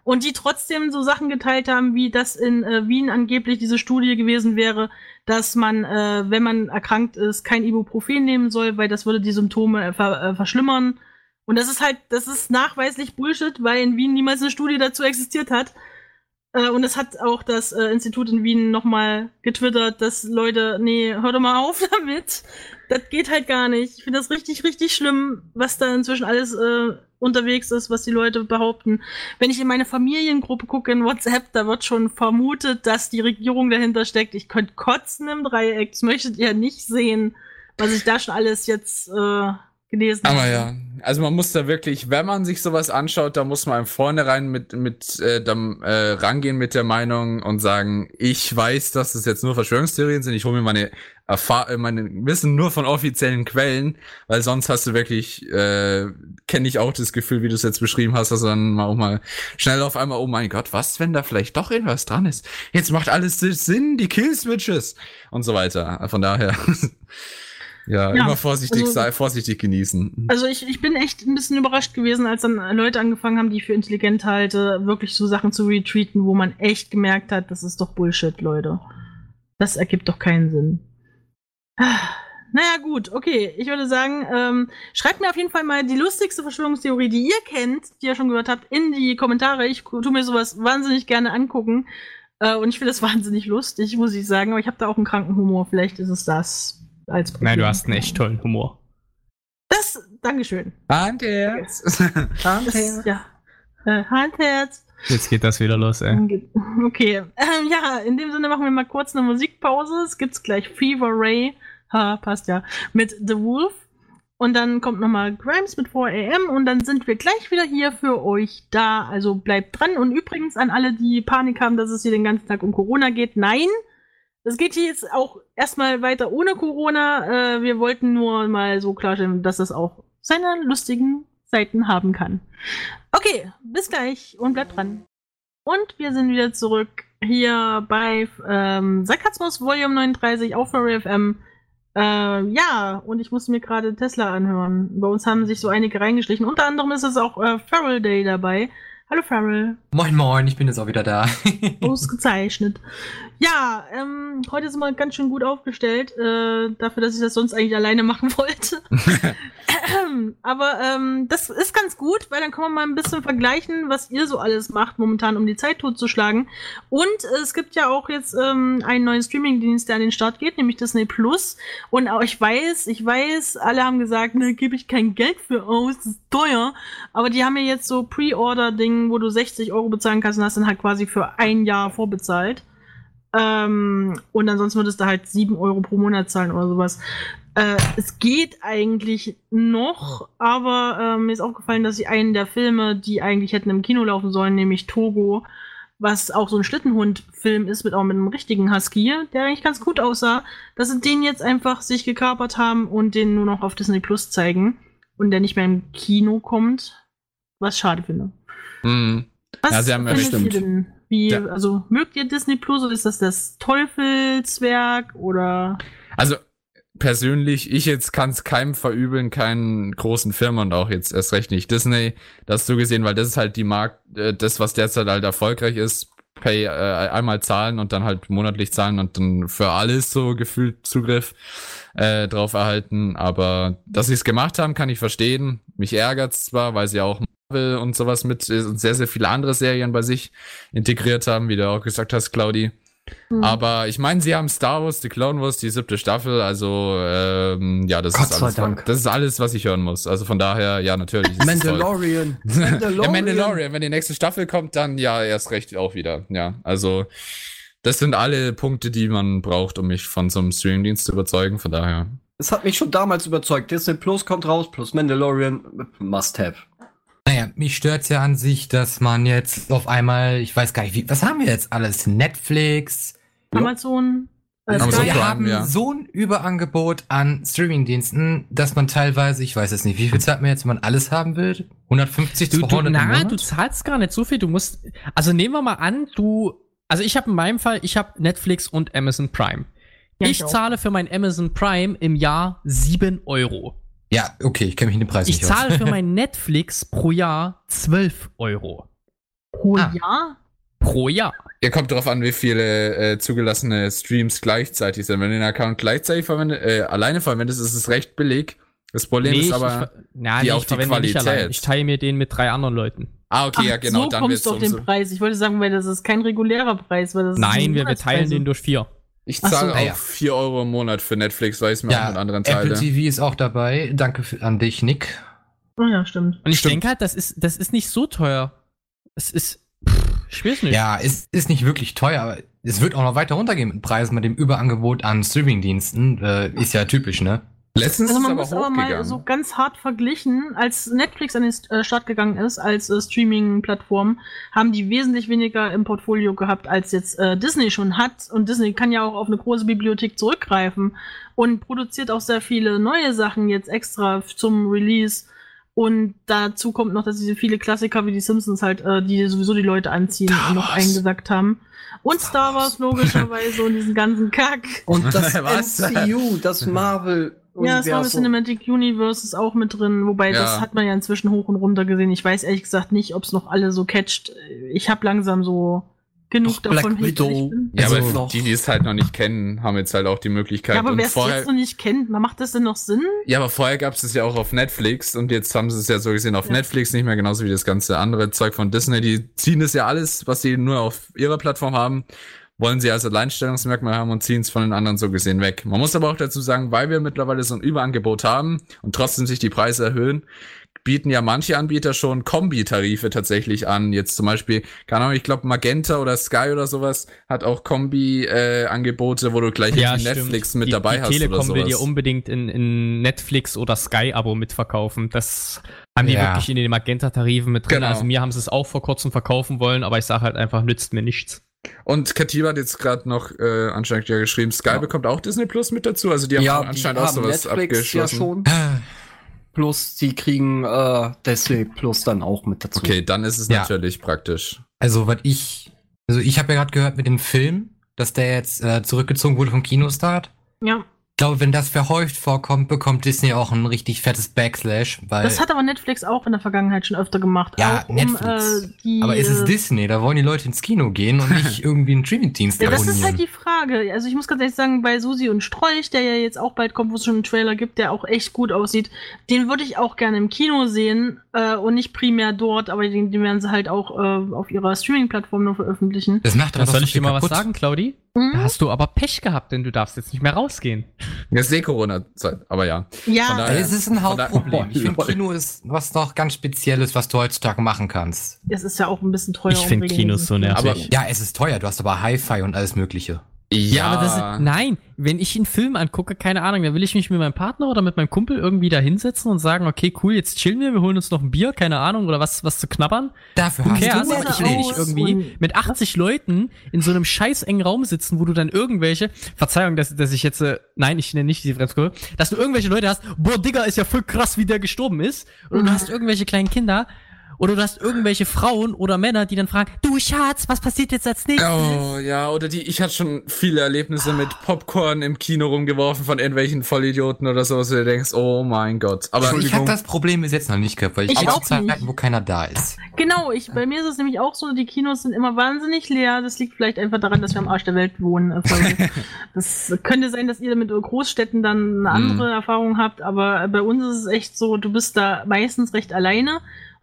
und die trotzdem so Sachen geteilt haben, wie dass in äh, Wien angeblich diese Studie gewesen wäre, dass man, äh, wenn man erkrankt ist, kein Ibuprofen nehmen soll, weil das würde die Symptome äh, ver äh, verschlimmern. Und das ist halt, das ist nachweislich Bullshit, weil in Wien niemals eine Studie dazu existiert hat. Äh, und es hat auch das äh, Institut in Wien nochmal getwittert, dass Leute, nee, hör doch mal auf *laughs* damit. Das geht halt gar nicht. Ich finde das richtig, richtig schlimm, was da inzwischen alles äh, unterwegs ist, was die Leute behaupten. Wenn ich in meine Familiengruppe gucke in WhatsApp, da wird schon vermutet, dass die Regierung dahinter steckt. Ich könnte kotzen im Dreieck. Das möchtet ihr nicht sehen, was ich da schon alles jetzt äh, gelesen Aber ja, also man muss da wirklich, wenn man sich sowas anschaut, da muss man im Vornherein mit, mit äh, dann, äh, rangehen mit der Meinung und sagen, ich weiß, dass es jetzt nur Verschwörungstheorien sind, ich hole mir meine Erfahr äh, meine Wissen nur von offiziellen Quellen, weil sonst hast du wirklich, äh, kenne ich auch das Gefühl, wie du es jetzt beschrieben hast, dass dann mal auch mal schnell auf einmal, oh mein Gott, was, wenn da vielleicht doch irgendwas dran ist? Jetzt macht alles Sinn, die Killswitches und so weiter. Von daher, *laughs* ja, Ja, immer vorsichtig also- sei, vorsichtig genießen. Also ich, ich bin echt ein bisschen überrascht gewesen, als dann Leute angefangen haben, die ich für intelligent halte, wirklich so Sachen zu retweeten, wo man echt gemerkt hat, das ist doch Bullshit, Leute. Das ergibt doch keinen Sinn. Naja, gut, okay. Ich würde sagen, ähm, schreibt mir auf jeden Fall mal die lustigste Verschwörungstheorie, die ihr kennt, die ihr schon gehört habt, in die Kommentare. Ich tu mir sowas wahnsinnig gerne angucken. Äh, und ich finde das *laughs* wahnsinnig lustig, muss ich sagen. Aber ich habe da auch einen kranken Humor. Vielleicht ist es das als Problem. Nein, du hast einen echt tollen Humor. Das, Dankeschön. Handherz. *laughs* Das, ja. Äh, Handherz. Jetzt geht das wieder los, ey. *laughs* Okay. Ähm, ja, in dem Sinne machen wir mal kurz eine Musikpause. Es gibt's gleich Fever Ray. Ha, passt ja. Mit The Wolf. Und dann kommt nochmal Grimes mit 4am und dann sind wir gleich wieder hier für euch da. Also bleibt dran. Und übrigens an alle, die Panik haben, dass es hier den ganzen Tag um Corona geht. Nein! Es geht hier jetzt auch erstmal weiter ohne Corona. Äh, wir wollten nur mal so klarstellen, dass es auch seine lustigen Seiten haben kann. Okay, bis gleich und bleibt dran. Und wir sind wieder zurück hier bei ähm, Sarkasmus Volume 39 auf Furry FM. Äh, ja, und ich musste mir gerade Tesla anhören. Bei uns haben sich so einige reingeschlichen. Unter anderem ist es auch äh, Farrell Day dabei. Hallo Farrell. Moin Moin, ich bin jetzt auch wieder da. *laughs* Ausgezeichnet. Ja, ähm, heute sind wir ganz schön gut aufgestellt, äh, dafür, dass ich das sonst eigentlich alleine machen wollte. *laughs* *clears throat* Aber ähm, das ist ganz gut, weil dann können wir mal ein bisschen vergleichen, was ihr so alles macht momentan, um die Zeit totzuschlagen. Und äh, es gibt ja auch jetzt ähm, einen neuen Streamingdienst, der an den Start geht, nämlich Disney Plus. Und auch ich weiß, ich weiß, alle haben gesagt, ne, gebe ich kein Geld für aus, das ist teuer. Aber die haben ja jetzt so Pre-Order-Ding, wo du 60 Euro bezahlen kannst und hast dann halt quasi für ein Jahr vorbezahlt. Ähm, und ansonsten würdest du halt 7 Euro pro Monat zahlen oder sowas. Äh, es geht eigentlich noch, aber äh, mir ist aufgefallen, dass sie einen der Filme, die eigentlich hätten im Kino laufen sollen, nämlich Togo, was auch so ein Schlittenhund-Film ist, mit auch mit einem richtigen Husky, der eigentlich ganz gut aussah, dass sie den jetzt einfach sich gekapert haben und den nur noch auf Disney Plus zeigen und der nicht mehr im Kino kommt, was schade finde. Mhm. Was Ja, sie haben findet ihr bestimmt- denn? Wie, Ja. also mögt ihr Disney Plus oder ist das das Teufelswerk oder? Also persönlich, ich jetzt kann es keinem verübeln, keinen großen Firmen und auch jetzt erst recht nicht Disney, das so gesehen, weil das ist halt die Markt, äh, das, was derzeit halt erfolgreich ist, Pay äh, einmal zahlen und dann halt monatlich zahlen und dann für alles so gefühlt Zugriff äh, drauf erhalten. Aber dass sie es gemacht haben, kann ich verstehen. Mich ärgert's zwar, weil sie auch und sowas mit äh, und sehr, sehr viele andere Serien bei sich integriert haben, wie du auch gesagt hast, Claudi. Hm. Aber ich meine, sie haben Star Wars, die Clone Wars, die siebte Staffel, also ähm, ja, das Gott ist alles, Dank. das ist alles, was ich hören muss. Also von daher, ja, natürlich. toll. Mandalorian. *laughs* ja, Mandalorian, wenn die nächste Staffel kommt, dann ja, erst recht auch wieder. Ja, also das sind alle Punkte, die man braucht, um mich von so einem Streamingdienst zu überzeugen. Von daher. Es hat mich schon damals überzeugt. Disney Plus kommt raus, plus Mandalorian, must have. Naja, mich stört's ja an sich, dass man jetzt auf einmal, ich weiß gar nicht, wie, was haben wir jetzt alles? Netflix. Amazon? Amazon Sky? wir haben ja. so ein Überangebot an Streamingdiensten, dass man teilweise, ich weiß jetzt nicht, wie viel zahlt man jetzt, wenn man alles haben will? 150, Du, du, 200 im na, Monat? du zahlst gar nicht so viel. Du musst, also nehmen wir mal an, du, also ich habe in meinem Fall, ich habe Netflix und Amazon Prime. Ja, ich ich zahle für mein Amazon Prime im Jahr 7 Euro. Ja, okay, ich kenne mich in den Preis Ich nicht zahle aus. für *laughs* mein Netflix pro Jahr 12 Euro. Pro Ah. Jahr? Pro Jahr. Ja, kommt drauf an, wie viele äh, zugelassene Streams gleichzeitig sind. Wenn du den Account gleichzeitig verwendet, äh, alleine verwendest, ist es recht billig. Das Problem ist ich, aber. ich, na, die nee, auch ich die verwende ihn nicht Qualität. allein. Ich teile mir den mit drei anderen Leuten. ah, okay, ja, Ach, genau. so dann kommst du auf den Preis. Ich wollte sagen, weil das ist kein regulärer Preis. Weil das ist Nein, ein wir, wir teilen den durch vier. Ich Ach so, zahle ah, auch ja. 4 Euro im Monat für Netflix, weil ich es mir auch mit anderen Apple teile. TV ist auch dabei. Danke für, an dich, Nick. Oh ja, stimmt. Und ich Stimmt. denke halt, das ist, das ist nicht so teuer. Es ist, pff, ich weiß nicht. Ja, es ist nicht wirklich teuer, aber es wird auch noch weiter runtergehen mit Preisen mit dem Überangebot an Streamingdiensten. Äh, ist ja typisch, ne? Letztens Also ist man aber muss aber mal so ganz hart verglichen, als Netflix an den äh, Start gegangen ist, als äh, Streaming-Plattform, haben die wesentlich weniger im Portfolio gehabt, als jetzt äh, Disney schon hat. Und Disney kann ja auch auf eine große Bibliothek zurückgreifen und produziert auch sehr viele neue Sachen jetzt extra zum Release. Und dazu kommt noch, dass diese viele Klassiker wie die Simpsons halt, äh, die sowieso die Leute anziehen, Star noch eingesackt haben. Und Star Wars *laughs* logischerweise und diesen ganzen Kack. Und *laughs* das Was? MCU, das *laughs* Marvel. Ja, das Marvel Cinematic Universe ist auch mit drin, wobei Ja. das hat man ja inzwischen hoch und runter gesehen. Ich weiß ehrlich gesagt nicht, ob es noch alle so catcht. Ich habe langsam so genug Doch, Black davon. wie ich Widow. ja, Also aber die, die es halt noch nicht kennen, haben jetzt halt auch die Möglichkeit. Ja, aber wer es jetzt noch nicht kennt, macht das denn noch Sinn? ja, aber vorher gab es es ja auch auf Netflix und jetzt haben sie es ja so gesehen auf Ja. Netflix nicht mehr, genauso wie das ganze andere Zeug von Disney. Die ziehen es ja alles, was sie nur auf ihrer Plattform haben, wollen sie als Alleinstellungsmerkmal haben und ziehen es von den anderen so gesehen weg. Man muss aber auch dazu sagen, weil wir mittlerweile so ein Überangebot haben und trotzdem sich die Preise erhöhen, bieten ja manche Anbieter schon Kombi-Tarife tatsächlich an. Jetzt zum Beispiel, keine Ahnung, ich glaube Magenta oder Sky oder sowas hat auch Kombi-Angebote, wo du gleich irgendwie Netflix mit die, dabei die hast Telekom oder will sowas. dir unbedingt in, in Netflix oder Sky-Abo mitverkaufen. Das haben die Ja. wirklich in den Magenta-Tarifen mit drin. Genau. Also mir haben sie es auch vor kurzem verkaufen wollen, aber ich sage halt einfach, nützt mir nichts. Und Katiba hat jetzt gerade noch äh, anscheinend ja geschrieben, Sky Ja. bekommt auch Disney Plus mit dazu. Also die haben ja, anscheinend die auch haben sowas Netflix ja abgeschlossen. schon. Äh, *laughs* Plus, die kriegen äh, Disney Plus dann auch mit dazu. Okay, dann ist es Ja. natürlich praktisch. Also, was ich. Also, ich habe ja gerade gehört mit dem Film, dass der jetzt äh, zurückgezogen wurde vom Kinostart. Ja. Ich glaube, wenn das verhäuft vorkommt, bekommt Disney auch ein richtig fettes Backslash, weil. Das hat aber Netflix auch in der Vergangenheit schon öfter gemacht. Ja, um, Netflix. äh, die, aber es ist äh, Disney, da wollen die Leute ins Kino gehen und nicht *laughs* irgendwie einen Streamingdienst Ja, das ist halt die Frage. Also ich muss ganz ehrlich sagen, bei Susi und Strolch, der ja jetzt auch bald kommt, wo es schon einen Trailer gibt, der auch echt gut aussieht, den würde ich auch gerne im Kino sehen äh, und nicht primär dort, aber den, den werden sie halt auch äh, auf ihrer Streaming-Plattform nur veröffentlichen. das macht aber soll so ich dir mal was sagen, Claudi? Mhm. Da hast du aber Pech gehabt, denn du darfst jetzt nicht mehr rausgehen. Jetzt ist eh Corona-Zeit, aber ja. Ja, daher- Es ist ein Hauptproblem. *laughs* Ich finde. Kino ist was noch ganz Spezielles, was du heutzutage machen kannst. es ist ja auch ein bisschen teuer. Ich find um Kinos so nervig. Aber- Ja, es ist teuer, du hast aber Hi-Fi und alles Mögliche. Ja, aber das ist, nein, wenn ich einen Film angucke, keine Ahnung, dann will ich mich mit meinem Partner oder mit meinem Kumpel irgendwie da hinsetzen und sagen, okay, cool, jetzt chillen wir, wir holen uns noch ein Bier, keine Ahnung, oder was, was zu knabbern. Dafür hast cares? du mehr Ich will nicht irgendwie und- mit 80 Leuten in so einem scheiß engen Raum sitzen, wo du dann irgendwelche, Verzeihung, dass, dass ich jetzt, äh, nein, ich nenne nicht diese Fremdkurve, dass du irgendwelche Leute hast, boah, Digga, ist ja voll krass, wie der gestorben ist, oder du hast irgendwelche kleinen Kinder, oder du hast irgendwelche Frauen oder Männer, die dann fragen, du Schatz, was passiert jetzt als nächstes? Oh, ja, oder die, ich hatte schon viele Erlebnisse mit Popcorn im Kino rumgeworfen von irgendwelchen Vollidioten oder so, wo du dir denkst, oh mein Gott. Aber ich habe das Problem bis jetzt noch nicht gehabt, weil ich, Ich auch nicht. wo keiner da ist. Genau, ich, bei mir ist es nämlich auch so, die Kinos sind immer wahnsinnig leer. Das liegt vielleicht einfach daran, dass wir am Arsch der Welt wohnen. *laughs* Also, das könnte sein, dass ihr mit Großstädten dann eine andere Erfahrung habt, aber bei uns ist es echt so, du bist da meistens recht alleine.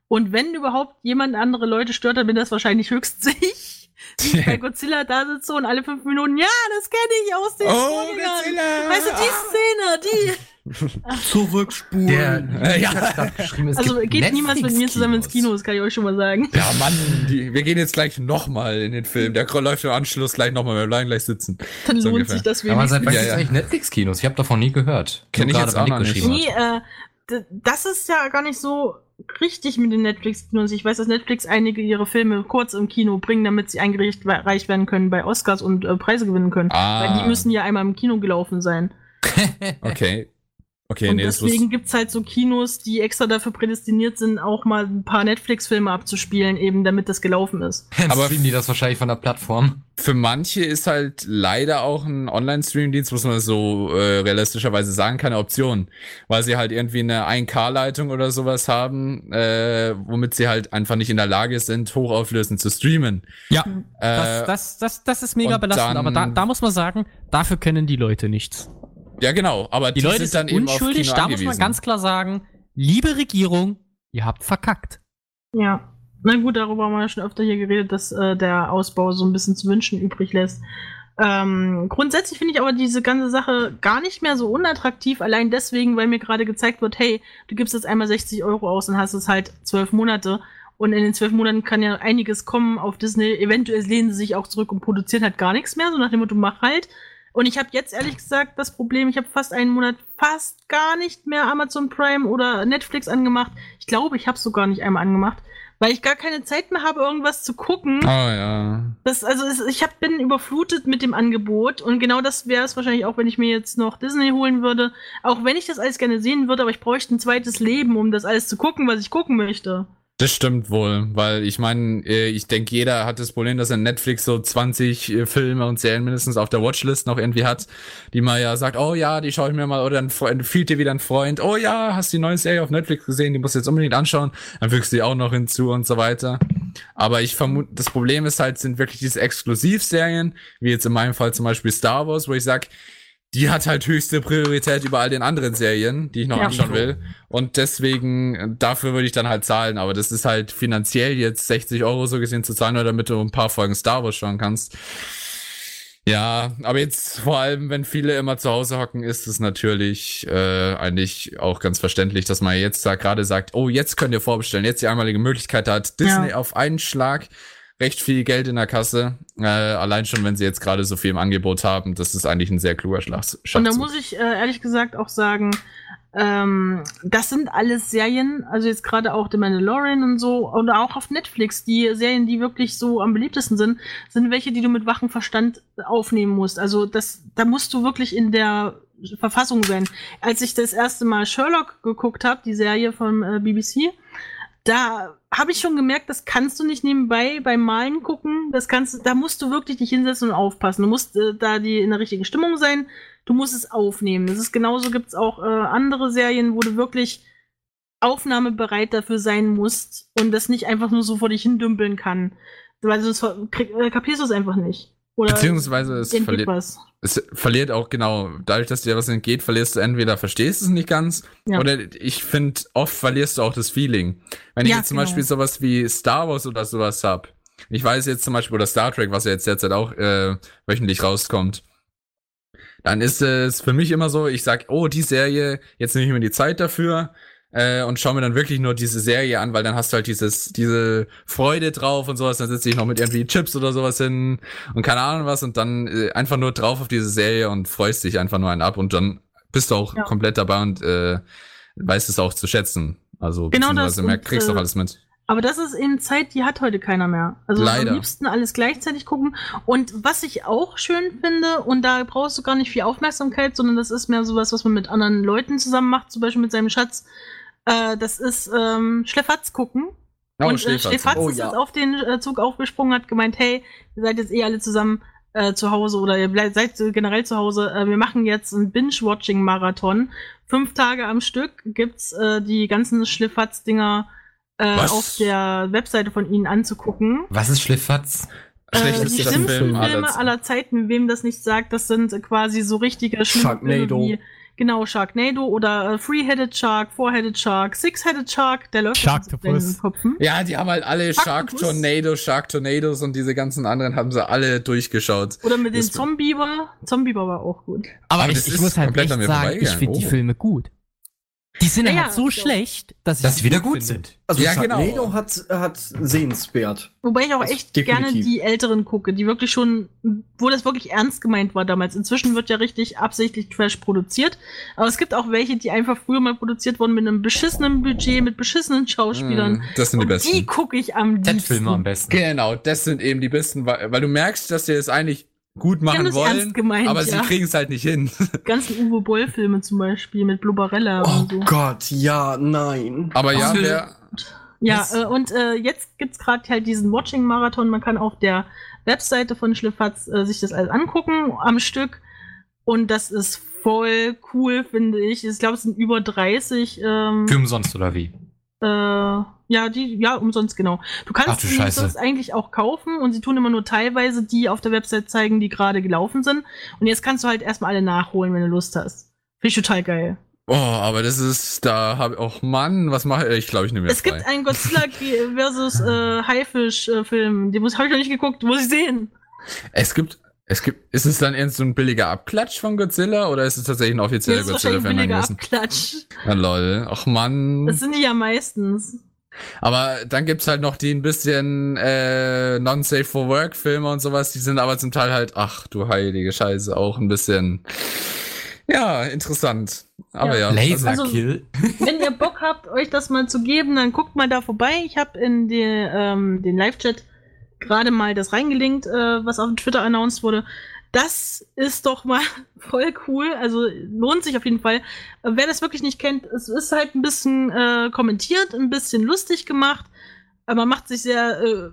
Und wenn überhaupt jemand andere Leute stört, dann bin das wahrscheinlich höchstens *laughs* ich. Wie ich bei *laughs* Godzilla da sitze und alle fünf Minuten, ja, das kenne ich aus den Oh. Godzilla! Weißt du, die Szene, die. *laughs* Zurückspulen. Der, es Also gibt geht niemals mit mir zusammen ins. Kino, das kann ich euch schon mal sagen. Ja, Mann, die, wir gehen jetzt gleich nochmal in den Film. Der läuft im Anschluss gleich nochmal, wir bleiben gleich sitzen. Dann So lohnt ungefähr. sich das Aber wenigstens. seit wann Ja, ja. eigentlich Netflix-Kinos? Ich habe davon nie gehört. Kenn Nur ich gerade, auch nicht. geschrieben Nee, äh, das ist ja gar nicht so richtig mit den Netflix-Kinos. Ich weiß, dass Netflix einige ihre Filme kurz im Kino bringen, damit sie eingereicht gereicht werden können bei Oscars und äh, Preise gewinnen können. Ah. Weil die müssen ja einmal im Kino gelaufen sein. *laughs* Okay. Okay, und nee, das deswegen gibt's halt so Kinos, die extra dafür prädestiniert sind, auch mal ein paar Netflix-Filme abzuspielen, eben damit das gelaufen ist. *laughs* Aber- streamen die das wahrscheinlich von der Plattform. Für manche ist halt leider auch ein Online-Stream-Dienst, muss man so äh, realistischerweise sagen, keine Option. Weil sie halt irgendwie eine 1K-Leitung oder sowas haben, äh, womit sie halt einfach nicht in der Lage sind, hochauflösend zu streamen. Ja, Äh, das, das, das, das ist mega belastend, aber da, da muss man sagen, dafür können die Leute nichts. Ja, genau, aber Die Leute sind dann sind eben auf unschuldig, Kino da muss man ganz klar sagen, liebe Regierung, ihr habt verkackt. Ja. Na gut, darüber haben wir ja schon öfter hier geredet, dass äh, der Ausbau so ein bisschen zu wünschen übrig lässt. Ähm, grundsätzlich finde ich aber diese ganze Sache gar nicht mehr so unattraktiv, allein deswegen, weil mir gerade gezeigt wird, hey, du gibst jetzt einmal 60 Euro aus und hast es halt zwölf Monate. Und in den zwölf Monaten kann ja einiges kommen auf Disney. Eventuell lehnen sie sich auch zurück und produzieren halt gar nichts mehr, so nach dem Motto, mach halt. Und ich habe jetzt ehrlich gesagt das Problem, ich habe fast einen Monat fast gar nicht mehr Amazon Prime oder Netflix angemacht. Ich glaube, ich habe es sogar nicht einmal angemacht, weil ich gar keine Zeit mehr habe, irgendwas zu gucken. Oh ja. Das, also es, ich hab, bin überflutet mit dem Angebot und genau das wäre es wahrscheinlich auch, wenn ich mir jetzt noch Disney holen würde. Auch wenn ich das alles gerne sehen würde, aber ich bräuchte ein zweites Leben, um das alles zu gucken, was ich gucken möchte. Das stimmt wohl, weil ich meine, äh, ich denke, jeder hat das Problem, dass er Netflix so 20 äh, Filme und Serien mindestens auf der Watchlist noch irgendwie hat, die man ja sagt, oh ja, die schaue ich mir mal, oder dann empfiehlt dir wieder ein Freund, oh ja, hast die neue Serie auf Netflix gesehen, die musst du jetzt unbedingt anschauen, dann fügst du die auch noch hinzu und so weiter. Aber ich vermute, das Problem ist halt, sind wirklich diese Exklusivserien, wie jetzt in meinem Fall zum Beispiel Star Wars, wo ich sag, die hat halt höchste Priorität über all den anderen Serien, die ich noch Ja. anschauen will. Und deswegen, dafür würde ich dann halt zahlen. Aber das ist halt finanziell jetzt 60 Euro so gesehen zu zahlen, nur damit du ein paar Folgen Star Wars schauen kannst. Ja, aber jetzt vor allem, wenn viele immer zu Hause hocken, ist es natürlich äh, eigentlich auch ganz verständlich, dass man jetzt da gerade sagt, oh, jetzt könnt ihr vorbestellen, jetzt die einmalige Möglichkeit hat Disney auf einen Schlag recht viel Geld in der Kasse. Äh, allein schon, wenn sie jetzt gerade so viel im Angebot haben, das ist eigentlich ein sehr kluger Schlag. Und da muss ich äh, ehrlich gesagt auch sagen, ähm, das sind alles Serien, also jetzt gerade auch The Mandalorian und so, oder auch auf Netflix, die Serien, die wirklich so am beliebtesten sind, sind welche, die du mit wachem Verstand aufnehmen musst. Also das, da musst du wirklich in der Verfassung sein. Als ich das erste Mal Sherlock geguckt habe, die Serie von äh, BBC, da habe ich schon gemerkt, das kannst du nicht nebenbei beim Malen gucken. Das kannst du, da musst du wirklich dich hinsetzen und aufpassen. Du musst äh, da die in der richtigen Stimmung sein. Du musst es aufnehmen. Das ist genauso gibt's auch äh, andere Serien, wo du wirklich aufnahmebereit dafür sein musst und das nicht einfach nur so vor dich hindümpeln kann. Weil sonst krieg, äh, kapierst du es einfach nicht. Oder Beziehungsweise es verliert, was. es verliert auch genau, dadurch, dass dir was entgeht, verlierst du entweder verstehst es nicht ganz Ja. oder ich finde, oft verlierst du auch das Feeling. Wenn ich Ja, jetzt zum genau. Beispiel sowas wie Star Wars oder sowas hab, ich weiß jetzt zum Beispiel, oder Star Trek, was ja jetzt derzeit auch äh, wöchentlich rauskommt, dann ist es für mich immer so, ich sag, oh, die Serie, jetzt nehme ich mir die Zeit dafür äh, und schaue mir dann wirklich nur diese Serie an, weil dann hast du halt dieses, diese Freude drauf und sowas, dann sitze ich noch mit irgendwie Chips oder sowas hin und keine Ahnung was und dann äh, einfach nur drauf auf diese Serie und freust dich einfach nur einen ab und dann bist du auch Ja. komplett dabei und äh, weißt es auch zu schätzen. Also Genau beziehungsweise das mehr, und, kriegst äh, auch alles mit. Aber das ist eben Zeit, die hat heute keiner mehr. Also Leider. am liebsten alles gleichzeitig gucken. Und was ich auch schön finde, und da brauchst du gar nicht viel Aufmerksamkeit, sondern das ist mehr sowas, was man mit anderen Leuten zusammen macht, zum Beispiel mit seinem Schatz. Äh, das ist ähm, Schlefatz gucken. Oh, und äh, Schläferz. Schlefatz Oh, ist ja. jetzt auf den äh, Zug aufgesprungen, hat gemeint, hey, ihr seid jetzt eh alle zusammen äh, zu Hause oder ihr bleibt, seid äh, generell zu Hause. Äh, wir machen jetzt einen Binge-Watching-Marathon. Fünf Tage am Stück gibt's äh, die ganzen Schlefatz-Dinger äh, Was? auf der Webseite von ihnen anzugucken. Was ist Schlifffatz? Äh, die schlimmsten Film Filme aller aller, Zeiten, wem das nicht sagt, das sind äh, quasi so richtige schlimme Filme wie Genau, Sharknado oder äh, Three-Headed Shark, Four-Headed Shark, Six-Headed Shark, der läuft in den Köpfen. Ja, die haben halt alle Shark. Tornado, Shark Tornados und diese ganzen anderen haben sie alle durchgeschaut. Oder mit den Zombieber. Zombieber war auch gut. Aber, Aber ich, das ich ist muss halt komplett echt an mir sagen, ich finde die Oh. Filme gut. Die sind Ja, halt so so. schlecht, dass Dass sie wieder gut finde. sind. Also Ja, Sharknado genau. hat, hat sehenswert. Wobei ich auch Das echt definitiv. gerne die älteren gucke, die wirklich schon, wo das wirklich ernst gemeint war damals. Inzwischen wird ja richtig absichtlich Trash produziert. Aber es gibt auch welche, die einfach früher mal produziert wurden mit einem beschissenen Budget, mit beschissenen Schauspielern. Mm, das sind die Und die besten. gucke ich am Z-Filme am liebsten. besten. Genau, das sind eben die besten, weil, weil du merkst, dass sie es eigentlich gut machen wollen, ernst gemeint, aber ja. sie kriegen es halt nicht hin. Die *laughs* ganzen Uwe Boll-Filme zum Beispiel mit Blubberella Oh und so. Gott, ja, nein. Aber ja, Film- wer, Ja, äh, und äh, jetzt gibt's gerade halt diesen Watching-Marathon. Man kann auf der Webseite von Schlifatz äh, sich das alles angucken am Stück. Und das ist voll cool, finde ich. Ich glaube, es sind über 30. Ähm, Für umsonst oder wie? Äh, ja, die, ja, umsonst genau. Du kannst sie sonst eigentlich auch kaufen und sie tun immer nur teilweise die auf der Website zeigen, die gerade gelaufen sind. Und jetzt kannst du halt erstmal alle nachholen, wenn du Lust hast. Finde ich total geil. Oh, aber das ist, da habe ich, oh Mann, was mache ich? Ich glaube, ich nehme mir Es gibt frei. einen Godzilla *laughs* versus äh, Haifisch-Film. Den habe ich noch nicht geguckt. Muss ich sehen. Es gibt, es gibt, ist es dann eher so ein billiger Abklatsch von Godzilla oder ist es tatsächlich ein offizieller billiger gewesen? Abklatsch. Ja, lol. Ach Mann. Das sind die ja meistens. Aber dann gibt's halt noch die ein bisschen äh, non-safe for work Filme und sowas, die sind aber zum Teil halt, ach du heilige Scheiße, auch ein bisschen, ja, interessant. Aber ja. Laserkill. Wenn ihr Bock habt, euch das mal zu geben, dann guckt mal da vorbei. Ich habe in die, ähm, den Live-Chat gerade mal das reingelinkt, äh, was auf Twitter announced wurde. Das ist doch mal *laughs* voll cool. Also lohnt sich auf jeden Fall. Äh, Wer das wirklich nicht kennt, es ist halt ein bisschen äh, kommentiert, ein bisschen lustig gemacht. Aber man macht sich sehr äh,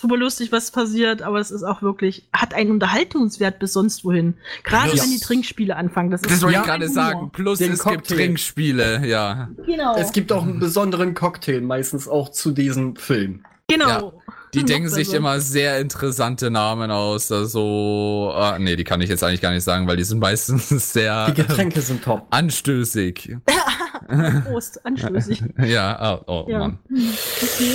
drüber lustig, was passiert. Aber es ist auch wirklich, hat einen Unterhaltungswert bis sonst wohin. Gerade Ja. wenn die Trinkspiele anfangen. Das, Das ist wollte ich gerade sagen. Plus Den es gibt Cocktail. Trinkspiele, ja. Genau. Es gibt auch einen besonderen Cocktail meistens auch zu diesem Film. Genau. Die *laughs* denken sich immer sehr interessante Namen aus. Also, ah, nee, die kann ich jetzt eigentlich gar nicht sagen, weil die sind meistens *laughs* sehr Die Getränke sind top. anstößig. *laughs* Prost, anstößig. Ja, ah, oh ja. Mann. Okay.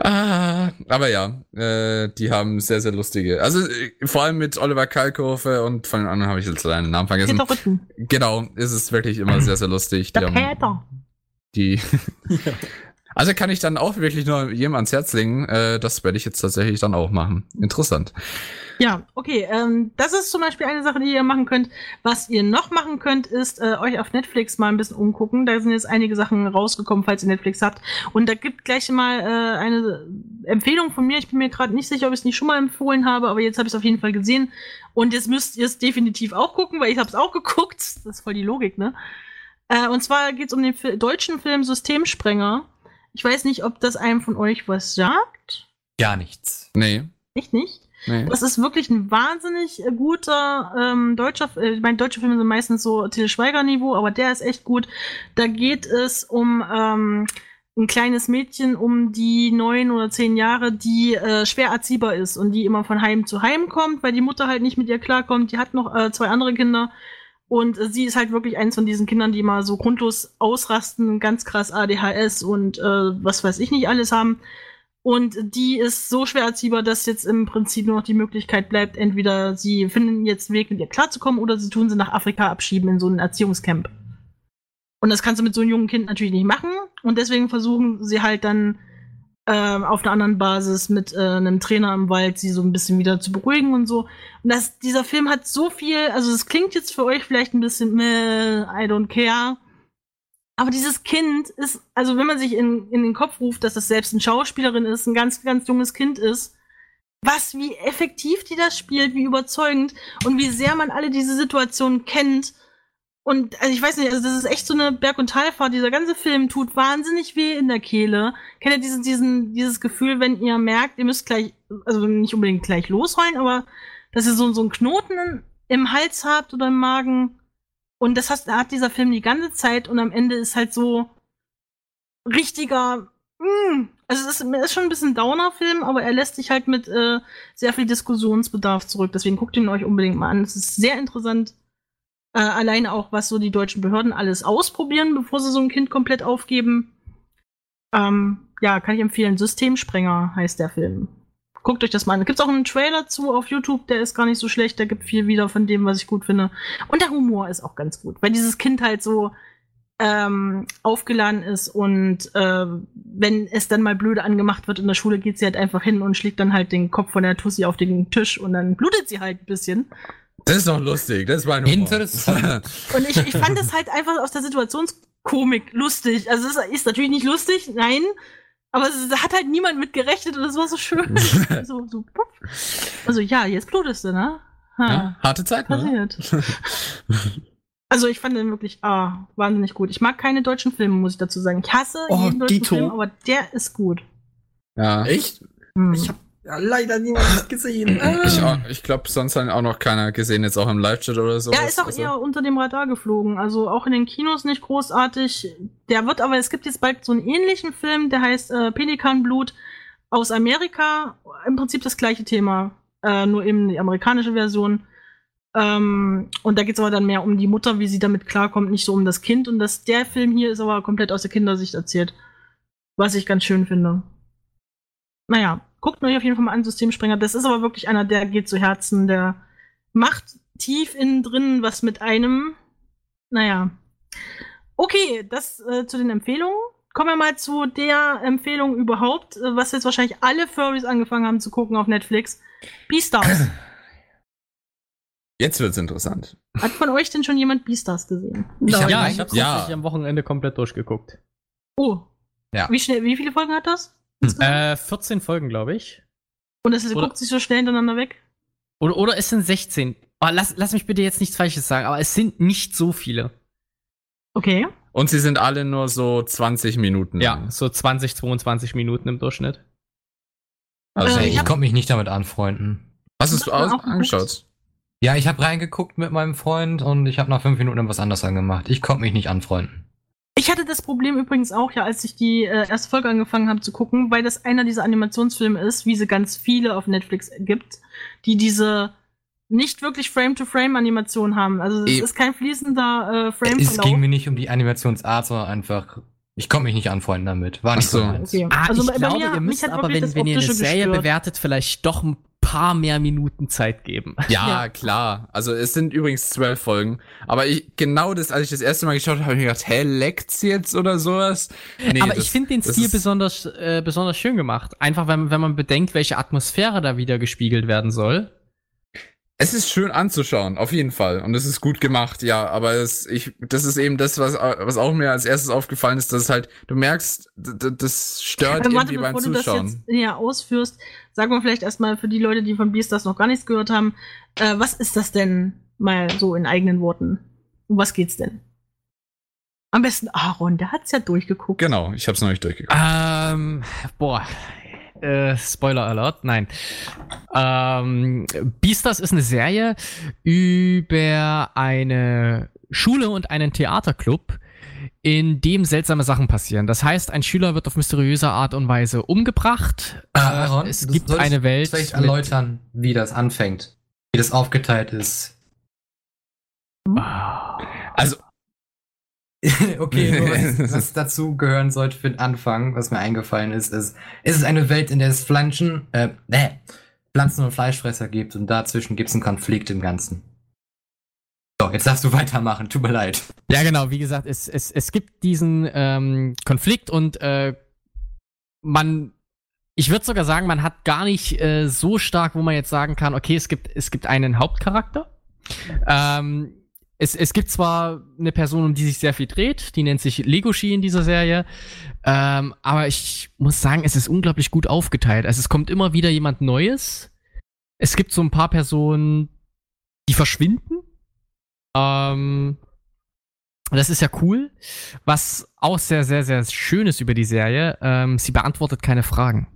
Ah, aber ja, äh, die haben sehr, sehr lustige. Also äh, vor allem mit Oliver Kalkofe und von den anderen habe ich jetzt seinen Namen vergessen. Peter Rütten. Genau, ist es wirklich immer *clears throat* sehr, sehr lustig. Die Der haben Peter. die. Also kann ich dann auch wirklich nur jedem ans Herz legen. Äh, das werde ich jetzt tatsächlich dann auch machen. Interessant. Ja, okay. Ähm, das ist zum Beispiel eine Sache, die ihr machen könnt. Was ihr noch machen könnt, ist äh, euch auf Netflix mal ein bisschen umgucken. Da sind jetzt einige Sachen rausgekommen, falls ihr Netflix habt. Und da gibt gleich mal äh, eine Empfehlung von mir. Ich bin mir gerade nicht sicher, ob ich es nicht schon mal empfohlen habe, aber jetzt habe ich es auf jeden Fall gesehen. Und jetzt müsst ihr es definitiv auch gucken, weil ich habe es auch *laughs* geguckt. Das ist voll die Logik, ne? Äh, und zwar geht es um den Fi deutschen Film Systemsprenger. Ich weiß nicht, ob das einem von euch was sagt. Gar nichts. Nee. Echt nicht? nee. Das ist wirklich ein wahnsinnig äh, guter ähm, deutscher, äh, ich meine, deutsche Filme sind meistens so Til Schweiger-Niveau, aber der ist echt gut. Da geht es um ähm, ein kleines Mädchen um die neun oder zehn Jahre, die äh, schwer erziehbar ist und die immer von Heim zu Heim kommt, weil die Mutter halt nicht mit ihr klarkommt. Die hat noch äh, zwei andere Kinder. Und äh, sie ist halt wirklich eins von diesen Kindern, die mal so grundlos ausrasten, ganz krass ADHS und äh, was weiß ich nicht alles haben. Und die ist so schwer erziehbar, dass jetzt im Prinzip nur noch die Möglichkeit bleibt, entweder sie finden jetzt einen Weg, mit ihr klarzukommen, oder sie tun sie nach Afrika abschieben in so ein Erziehungscamp. Und das kannst du mit so einem jungen Kind natürlich nicht machen. Und deswegen versuchen sie halt dann ähm, auf einer anderen Basis mit äh, einem Trainer im Wald sie so ein bisschen wieder zu beruhigen und so. Und das, dieser Film hat so viel, also es klingt jetzt für euch vielleicht ein bisschen, I don't care. Aber dieses Kind ist, also wenn man sich in, in den Kopf ruft, dass das selbst eine Schauspielerin ist, ein ganz, ganz junges Kind ist, was, wie effektiv die das spielt, wie überzeugend und wie sehr man alle diese Situationen kennt. Und also ich weiß nicht, also das ist echt so eine Berg- und Talfahrt. Dieser ganze Film tut wahnsinnig weh in der Kehle. Kennt ihr diesen, diesen, dieses Gefühl, wenn ihr merkt, ihr müsst gleich, also nicht unbedingt gleich losheulen, aber dass ihr so, so einen Knoten im Hals habt oder im Magen. Und das hat, hat dieser Film die ganze Zeit und am Ende ist halt so richtiger. Mm, also es ist, ist schon ein bisschen Downer-Film, aber er lässt sich halt mit äh, sehr viel Diskussionsbedarf zurück. Deswegen guckt ihn euch unbedingt mal an. Es ist sehr interessant. Äh, alleine auch, was so die deutschen Behörden alles ausprobieren, bevor sie so ein Kind komplett aufgeben. Ähm, ja, kann ich empfehlen. Systemsprenger heißt der Film. Guckt euch das mal an. Da gibt's auch einen Trailer zu auf YouTube, der ist gar nicht so schlecht. Der gibt viel wieder von dem, was ich gut finde. Und der Humor ist auch ganz gut, weil dieses Kind halt so ähm, aufgeladen ist und äh, wenn es dann mal blöde angemacht wird in der Schule, geht sie halt einfach hin und schlägt dann halt den Kopf von der Tussi auf den Tisch und dann blutet sie halt ein bisschen. Das ist doch lustig, das ist mein Humor. Interessant. *laughs* Und ich, ich fand es halt einfach aus der Situationskomik lustig. Also es ist natürlich nicht lustig, nein. Aber es hat halt niemand mit gerechnet und es war so schön. *laughs* so, so, puff. Also ja, jetzt blutest du, ne? Ha, ja, harte Zeit, ne? passiert. *laughs* Also ich fand den wirklich ah, wahnsinnig gut. Ich mag keine deutschen Filme, muss ich dazu sagen. Ich hasse Oh, jeden deutschen Dito. Film, aber der ist gut. Ja. Echt? Hm. Ich habe ja, leider niemand gesehen. Ich, auch- ich glaube, sonst hat auch noch keiner gesehen, jetzt auch im Live-Chat oder so. Der ist auch eher unter dem Radar geflogen. Also auch in den Kinos nicht großartig. Der wird aber, es gibt jetzt bald so einen ähnlichen Film, der heißt äh, Pelikanblut aus Amerika. Im Prinzip das gleiche Thema. Äh, nur eben die amerikanische Version. Ähm, und da geht es aber dann mehr um die Mutter, wie sie damit klarkommt, nicht so um das Kind. Und das, der Film hier ist aber komplett aus der Kindersicht erzählt. Was ich ganz schön finde. Naja, guckt euch auf jeden Fall mal an, Systemsprenger. Das ist aber wirklich einer, der geht zu Herzen, der macht tief innen drin was mit einem. Naja. Okay, das äh, zu den Empfehlungen. Kommen wir mal zu der Empfehlung überhaupt, äh, was jetzt wahrscheinlich alle Furries angefangen haben zu gucken auf Netflix. Beastars. Jetzt wird's interessant. Hat von euch denn schon jemand Beastars gesehen? Ich hab ja, ich hab's Ja. tatsächlich am Wochenende komplett durchgeguckt. Oh. Ja. Wie schnell, wie viele Folgen hat das? Äh, 14 Folgen, glaube ich. Und es oder- guckt sich so schnell hintereinander weg? Oder, oder es sind 16. Oh, lass, lass mich bitte jetzt nichts Falsches sagen, aber es sind nicht so viele. Okay. Und sie sind alle nur so 20 Minuten. Ja, so 20, 22 Minuten im Durchschnitt. Also, Äh, ich ich konnte mich nicht damit anfreunden. hast du angeschaut? Ja, ich habe reingeguckt mit meinem Freund und ich habe nach fünf Minuten was anderes angemacht. Ich konnte mich nicht anfreunden. Ich hatte das Problem übrigens auch, ja, als ich die äh, erste Folge angefangen habe zu gucken, weil das einer dieser Animationsfilme ist, wie sie ganz viele auf Netflix gibt, die diese nicht wirklich Frame-to-Frame-Animation haben. Also es ist kein fließender äh, Es Frame-Verlauf. ging mir nicht um die Animationsart, sondern einfach, ich konnte mich nicht anfreunden damit. War nicht Ach so. so. Okay. Ah, also ich bei, glaube, mir, ihr müsst aber, wenn, wenn ihr eine Serie gestört. bewertet, vielleicht doch ein paar mehr Minuten Zeit geben. *laughs* Ja, Ja. klar. Also es sind übrigens zwölf Folgen. Aber ich, genau das, als ich das erste Mal geschaut habe, habe ich mir gedacht, hä, leckt's jetzt oder sowas? Nee, aber das- ich finde den Stil besonders, äh, besonders schön gemacht. Einfach, wenn, wenn man bedenkt, welche Atmosphäre da wieder gespiegelt werden soll. Es ist schön anzuschauen, auf jeden Fall. Und es ist gut gemacht, ja. Aber es, ich, das ist eben das, was, was auch mir als erstes aufgefallen ist, dass es halt, du merkst, das stört Ähm, warte, irgendwie beim bevor du das Zuschauen. jetzt ja, ausführst, sagen wir vielleicht erstmal für die Leute, die von Beastars noch gar nichts gehört haben, äh, was ist das denn mal so in eigenen Worten? Um was geht's denn? Am besten Aaron, der hat's ja durchgeguckt. Genau, ich hab's noch nicht durchgeguckt. Ähm, boah. Äh, Spoiler Alert, nein. Ähm, Beastars ist eine Serie über eine Schule und einen Theaterclub, in dem seltsame Sachen passieren. Das heißt, ein Schüler wird auf mysteriöse Art und Weise umgebracht. Äh, Aaron, es gibt eine Welt. Vielleicht erläutern, wie das anfängt. Wie das aufgeteilt ist. Also, *laughs* okay, *laughs* nur was, was dazu gehören sollte für den Anfang, was mir eingefallen ist, ist, ist es eine Welt, in der es Pflanzen, äh, äh, Pflanzen und Fleischfresser gibt und dazwischen gibt es einen Konflikt im Ganzen. So, jetzt darfst du weitermachen, tut mir leid. Ja, genau, wie gesagt, es, es, es gibt diesen ähm, Konflikt und äh, man, ich würde sogar sagen, man hat gar nicht äh, so stark, wo man jetzt sagen kann, okay, es gibt, es gibt einen Hauptcharakter. Ähm, es, es gibt zwar eine Person, um die sich sehr viel dreht, die nennt sich Legoshi in dieser Serie, ähm, aber ich muss sagen, es ist unglaublich gut aufgeteilt. Also es kommt immer wieder jemand Neues. Es gibt so ein paar Personen, die verschwinden. Ähm, das ist ja cool. Was auch sehr, sehr, sehr schön ist über die Serie, ähm, sie beantwortet keine Fragen.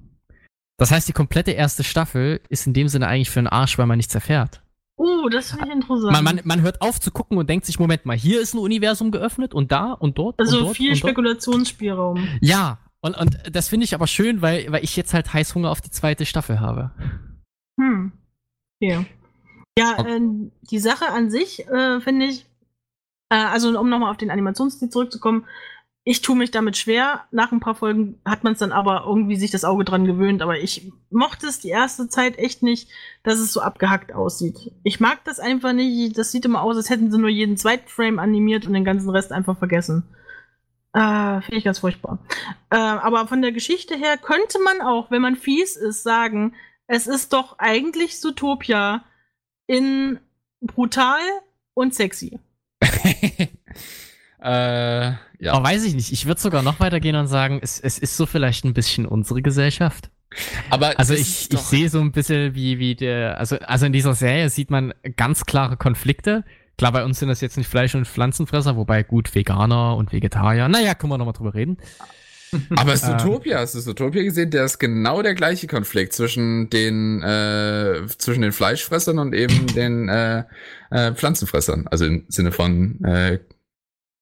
Das heißt, die komplette erste Staffel ist in dem Sinne eigentlich für einen Arsch, weil man nichts erfährt. Oh, das finde ich interessant. Man, man, man hört auf zu gucken und denkt sich, Moment mal, hier ist ein Universum geöffnet und da und dort also und dort viel und. Spekulationsspielraum. Ja, und, und das finde ich aber schön, weil, weil ich jetzt halt Heißhunger auf die zweite Staffel habe. Hm. Okay. Ja, Okay. ähm, die Sache an sich äh, finde ich, äh, also um nochmal auf den Animationsstil zurückzukommen, ich tue mich damit schwer. Nach ein paar Folgen hat man es dann aber irgendwie sich das Auge dran gewöhnt. Aber ich mochte es die erste Zeit echt nicht, dass es so abgehackt aussieht. Ich mag das einfach nicht. Das sieht immer aus, als hätten sie nur jeden zweiten Frame animiert und den ganzen Rest einfach vergessen. Äh, Finde ich ganz furchtbar. Äh, aber von der Geschichte her könnte man auch, wenn man fies ist, sagen, es ist doch eigentlich Zootopia in brutal und sexy. *laughs* äh, ja. Aber weiß ich nicht, ich würde sogar noch weitergehen und sagen, es, es ist so vielleicht ein bisschen unsere Gesellschaft. Aber Also ich, ich sehe so ein bisschen wie, wie der, also, also in dieser Serie sieht man ganz klare Konflikte. Klar, bei uns sind das jetzt nicht Fleisch- und Pflanzenfresser, wobei gut, Veganer und Vegetarier. Naja, können wir nochmal drüber reden. Aber Äh. Zootopia, hast du Zootopia gesehen? Der ist genau der gleiche Konflikt zwischen den äh, zwischen den Fleischfressern und eben den äh, äh, Pflanzenfressern. Also im Sinne von, äh,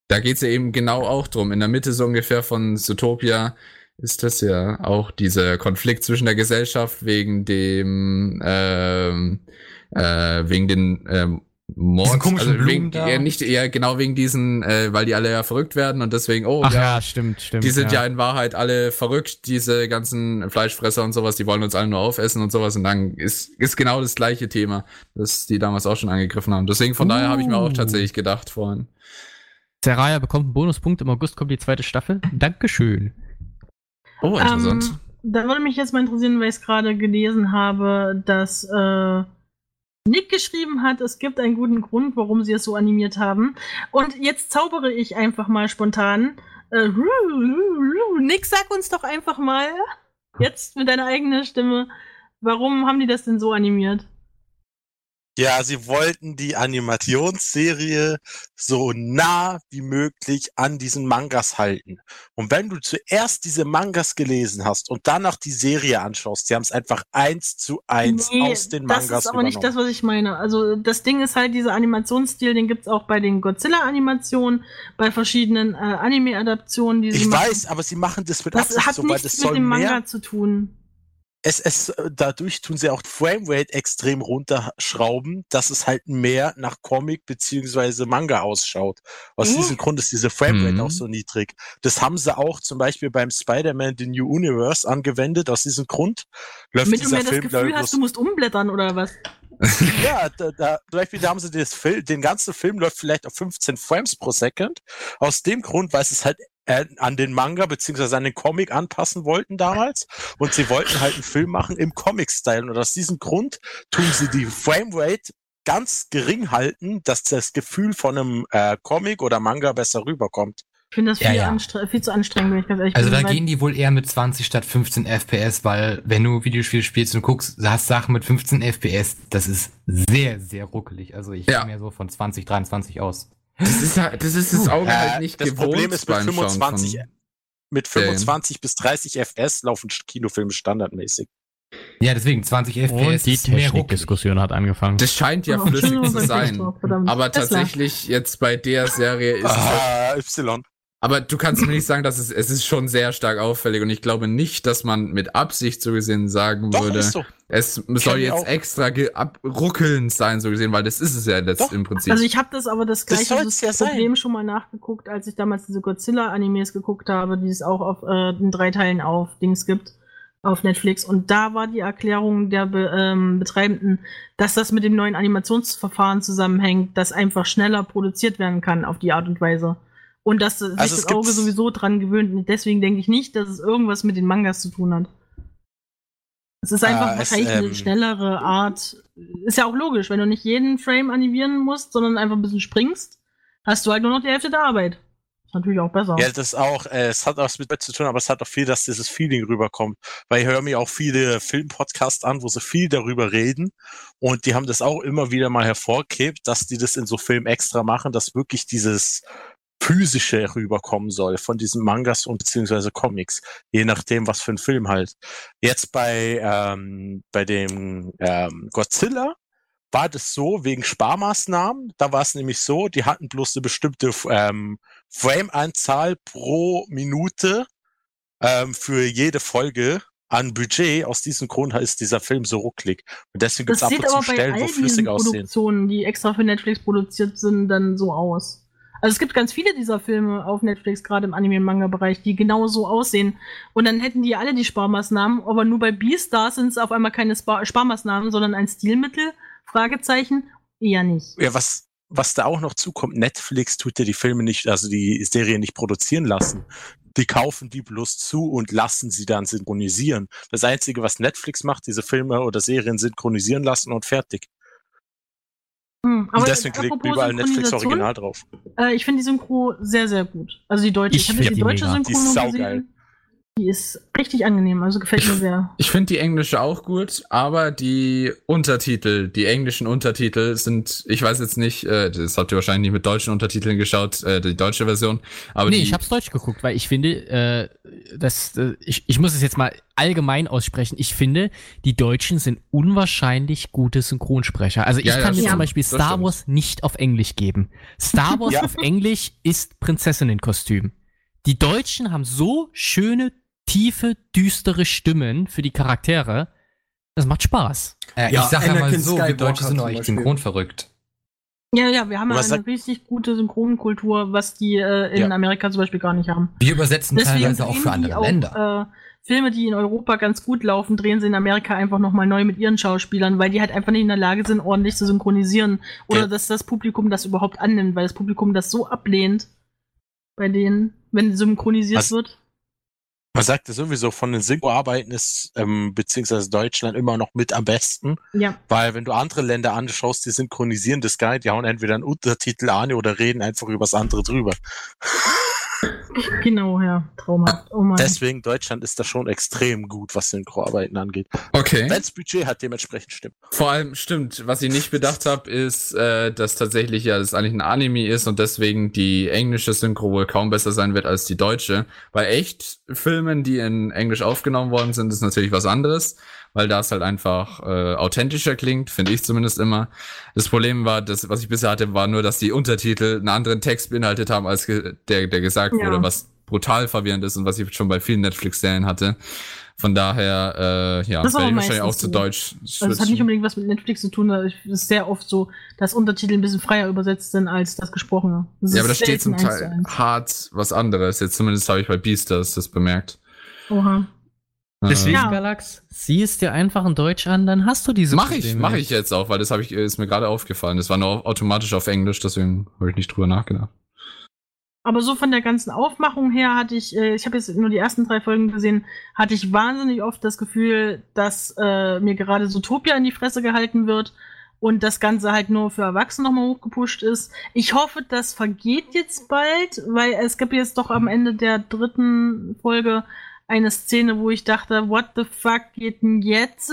da geht's ja eben genau auch drum. In der Mitte so ungefähr von Zootopia ist das ja auch dieser Konflikt zwischen der Gesellschaft wegen dem ähm, äh, wegen den ähm, Mord. Diese komischen also Blumen wegen, da. ja, nicht, ja, genau wegen diesen, äh, weil die alle ja verrückt werden und deswegen, oh, Ach ja, ja, stimmt, stimmt. die sind ja. in Wahrheit alle verrückt, diese ganzen Fleischfresser und sowas, die wollen uns alle nur aufessen und sowas und dann ist, ist genau das gleiche Thema, das die damals auch schon angegriffen haben. Deswegen von daher habe ich mir auch Uh. tatsächlich gedacht vorhin. Seraya bekommt einen Bonuspunkt. Im August kommt die zweite Staffel. Dankeschön. Oh, interessant. Ähm, da würde mich jetzt mal interessieren, weil ich es gerade gelesen habe, dass äh, Nick geschrieben hat, es gibt einen guten Grund, warum sie es so animiert haben. Und jetzt zaubere ich einfach mal spontan. Äh, Nick, sag uns doch einfach mal, jetzt mit deiner eigenen Stimme, warum haben die das denn so animiert? Ja, sie wollten die Animationsserie so nah wie möglich an diesen Mangas halten. Und wenn du zuerst diese Mangas gelesen hast und danach die Serie anschaust, sie haben es einfach eins zu eins Nee, aus den das Mangas ist aber nicht das, übernommen. was ich meine. Also das Ding ist halt, dieser Animationsstil, den gibt's auch bei den Godzilla-Animationen, bei verschiedenen äh, Anime-Adaptionen, Ich machen. weiß, aber sie machen das mit Das Absicht hat so, weil nichts das mit soll dem Manga zu tun. Es, es, dadurch tun sie auch Framerate extrem runterschrauben, dass es halt mehr nach Comic beziehungsweise Manga ausschaut. Aus Äh? diesem Grund ist diese Framerate Mhm. auch so niedrig. Das haben sie auch zum Beispiel beim Spider-Man The New Universe angewendet. Aus diesem Grund läuft Damit du dieser mehr das Film Gefühl glaub ich, hast, du musst umblättern oder was? *laughs* ja, da, da, zum Beispiel, da haben sie das Film, den ganzen Film läuft vielleicht auf 15 Frames pro Second. Aus dem Grund, weil sie es halt äh, an den Manga beziehungsweise an den Comic anpassen wollten damals. Und sie wollten halt einen Film machen im Comic-Style. Und aus diesem Grund tun sie die Framerate ganz gering halten, dass das Gefühl von einem äh, Comic oder Manga besser rüberkommt. Ich finde das Ja, viel, ja. anstre- viel zu anstrengend, wenn ich ganz ehrlich Also bin. da weil- gehen die wohl eher mit 20 statt 15 FPS, weil wenn du Videospiele spielst und guckst, du hast Sachen mit 15 FPS, das ist sehr, sehr ruckelig. Also ich Ja. gehe mir so von 20, 23 aus. Das ist, halt- das ist das Auge Äh, halt nicht das gewohnt Problem ist mit beim Schauen 25 von- Mit Serien. 25 bis 30 FPS laufen Kinofilme standardmäßig. Ja, deswegen 20 FPS Und die. Technikdiskussion hat angefangen. Das scheint ja Oh, flüssig zu sein. Aber tatsächlich jetzt bei der Serie ist es Ah, Y. Aber du kannst mir nicht sagen, dass es, es ist schon sehr stark auffällig und ich glaube nicht, dass man mit Absicht so gesehen sagen Doch, würde, so. es soll ich jetzt extra abruckelnd sein, so gesehen, weil das ist es ja jetzt Doch. im Prinzip. Also ich habe das aber das Das gleiche soll's ja Problem sein. schon mal nachgeguckt, als ich damals diese Godzilla-Animes geguckt habe, die es auch auf äh, in drei Teilen auf Dings gibt, auf Netflix. Und da war die Erklärung der Be ähm, Betreibenden, dass das mit dem neuen Animationsverfahren zusammenhängt, das einfach schneller produziert werden kann auf die Art und Weise. Und dass sich Also es das Auge sowieso dran gewöhnt. Und deswegen denke ich nicht, dass es irgendwas mit den Mangas zu tun hat. Es ist einfach Ah, es, wahrscheinlich eine ähm, schnellere Art. Ist ja auch logisch, wenn du nicht jeden Frame animieren musst, sondern einfach ein bisschen springst, hast du halt nur noch die Hälfte der Arbeit. Ist natürlich auch besser. Ja, das auch, äh, es hat auch was mit zu tun, aber es hat auch viel, dass dieses Feeling rüberkommt. Weil ich höre mir auch viele Filmpodcasts an, wo sie viel darüber reden. Und die haben das auch immer wieder mal hervorgehebt, dass die das in so Filmen extra machen, dass wirklich dieses physische rüberkommen soll von diesen Mangas und beziehungsweise Comics, je nachdem, was für ein Film halt. Jetzt bei ähm, bei dem ähm, Godzilla war das so wegen Sparmaßnahmen. Da war es nämlich so, die hatten bloß eine bestimmte ähm, Frame-Anzahl pro Minute ähm, für jede Folge an Budget. Aus diesem Grund ist dieser Film so rucklig. Und deswegen gibt das es ab sieht und aber zu bei Stellen, all wo diesen flüssig aussehen. Produktionen, die extra für Netflix produziert sind, dann so aus. Also es gibt ganz viele dieser Filme auf Netflix, gerade im Anime- und Manga-Bereich, die genau so aussehen. Und dann hätten die alle die Sparmaßnahmen, aber nur bei Beastars sind es auf einmal keine Spar Sparmaßnahmen, sondern ein Stilmittel? Fragezeichen? Eher nicht. Ja, was, was da auch noch zukommt, Netflix tut ja die Filme nicht, also die Serie nicht produzieren lassen. Die kaufen die bloß zu und lassen sie dann synchronisieren. Das Einzige, was Netflix macht, diese Filme oder Serien synchronisieren lassen und fertig. Hm, Und deswegen liegt überall Netflix Synchronisation, Original drauf. Äh, ich finde die Synchro sehr, sehr gut. Also die deutsche. Ich habe find die die deutsche mega. Synchro Die ist saugeil. gesehen. Die ist richtig angenehm, also gefällt mir sehr. Ich finde die englische auch gut, aber die Untertitel, die englischen Untertitel sind, ich weiß jetzt nicht, äh, das habt ihr wahrscheinlich nicht mit deutschen Untertiteln geschaut, äh, die deutsche Version, aber nee, die, ich hab's deutsch geguckt, weil ich finde, äh, das, äh, ich, ich muss es jetzt mal allgemein aussprechen. Ich finde, die Deutschen sind unwahrscheinlich gute Synchronsprecher. Also ich Ja, ja, kann mir stimmt. zum Beispiel Star. Wars nicht auf Englisch geben. Star *laughs* Wars Ja. auf Englisch ist Prinzessinnenkostüm. Die Deutschen haben so schöne, tiefe, düstere Stimmen für die Charaktere. Das macht Spaß. Äh, Ja, ich sag ja mal so, wir Skywalker Deutsche sind zum euch Beispiel. synchron verrückt. Ja, ja, wir haben ja eine richtig gute Synchronkultur, was die äh, in Ja. Amerika zum Beispiel gar nicht haben. Wir übersetzen Deswegen teilweise auch für andere auch, Länder. Äh, Filme, die in Europa ganz gut laufen, drehen sie in Amerika einfach nochmal neu mit ihren Schauspielern, weil die halt einfach nicht in der Lage sind, ordentlich zu synchronisieren. Oder Ja. dass das Publikum das überhaupt annimmt, weil das Publikum das so ablehnt bei denen, wenn synchronisiert Was- wird. Man sagt ja sowieso, von den Synchroarbeiten ist ähm, beziehungsweise Deutschland immer noch mit am besten, Ja. weil wenn du andere Länder anschaust, die synchronisieren das gar nicht, die hauen entweder einen Untertitel an oder reden einfach über das andere drüber. Genau, ja. Traumhaft. Oh Mann. Deswegen Deutschland ist da schon extrem gut, was Synchroarbeiten angeht. Okay. Wenns Budget hat dementsprechend stimmt. Vor allem stimmt, was ich nicht bedacht habe, ist, äh, dass tatsächlich ja das eigentlich ein Anime ist und deswegen die englische Synchro wohl kaum besser sein wird als die deutsche. Bei echt Filmen, die in Englisch aufgenommen worden sind, ist natürlich was anderes, weil das halt einfach äh, authentischer klingt, finde ich zumindest immer. Das Problem war, das, was ich bisher hatte, war nur, dass die Untertitel einen anderen Text beinhaltet haben, als der, der gesagt Ja. wurde, was brutal verwirrend ist und was ich schon bei vielen Netflix-Serien hatte. Von daher, äh, ja, Das werde ich wahrscheinlich auch zu so. Deutsch Also es hat nicht unbedingt was mit Netflix zu tun, es ist sehr oft so, dass Untertitel ein bisschen freier übersetzt sind als das Gesprochene. Das Ja, aber da steht zum Teil hart was anderes. Jetzt zumindest habe ich bei Beastars das bemerkt. Oha. Deswegen, Ja. Galax, sieh es dir einfach in Deutsch an, dann hast du diese Mache ich, Probleme mache nicht. ich jetzt auch, weil das habe ich ist mir gerade aufgefallen. Das war nur automatisch auf Englisch, deswegen habe ich nicht drüber nachgedacht. Aber so von der ganzen Aufmachung her hatte ich, äh, ich habe jetzt nur die ersten drei Folgen gesehen, hatte ich wahnsinnig oft das Gefühl, dass äh, mir gerade Zootopia in die Fresse gehalten wird und das Ganze halt nur für Erwachsene nochmal hochgepusht ist. Ich hoffe, das vergeht jetzt bald, weil es gibt jetzt doch am Ende der dritten Folge eine Szene, wo ich dachte, what the fuck geht denn jetzt?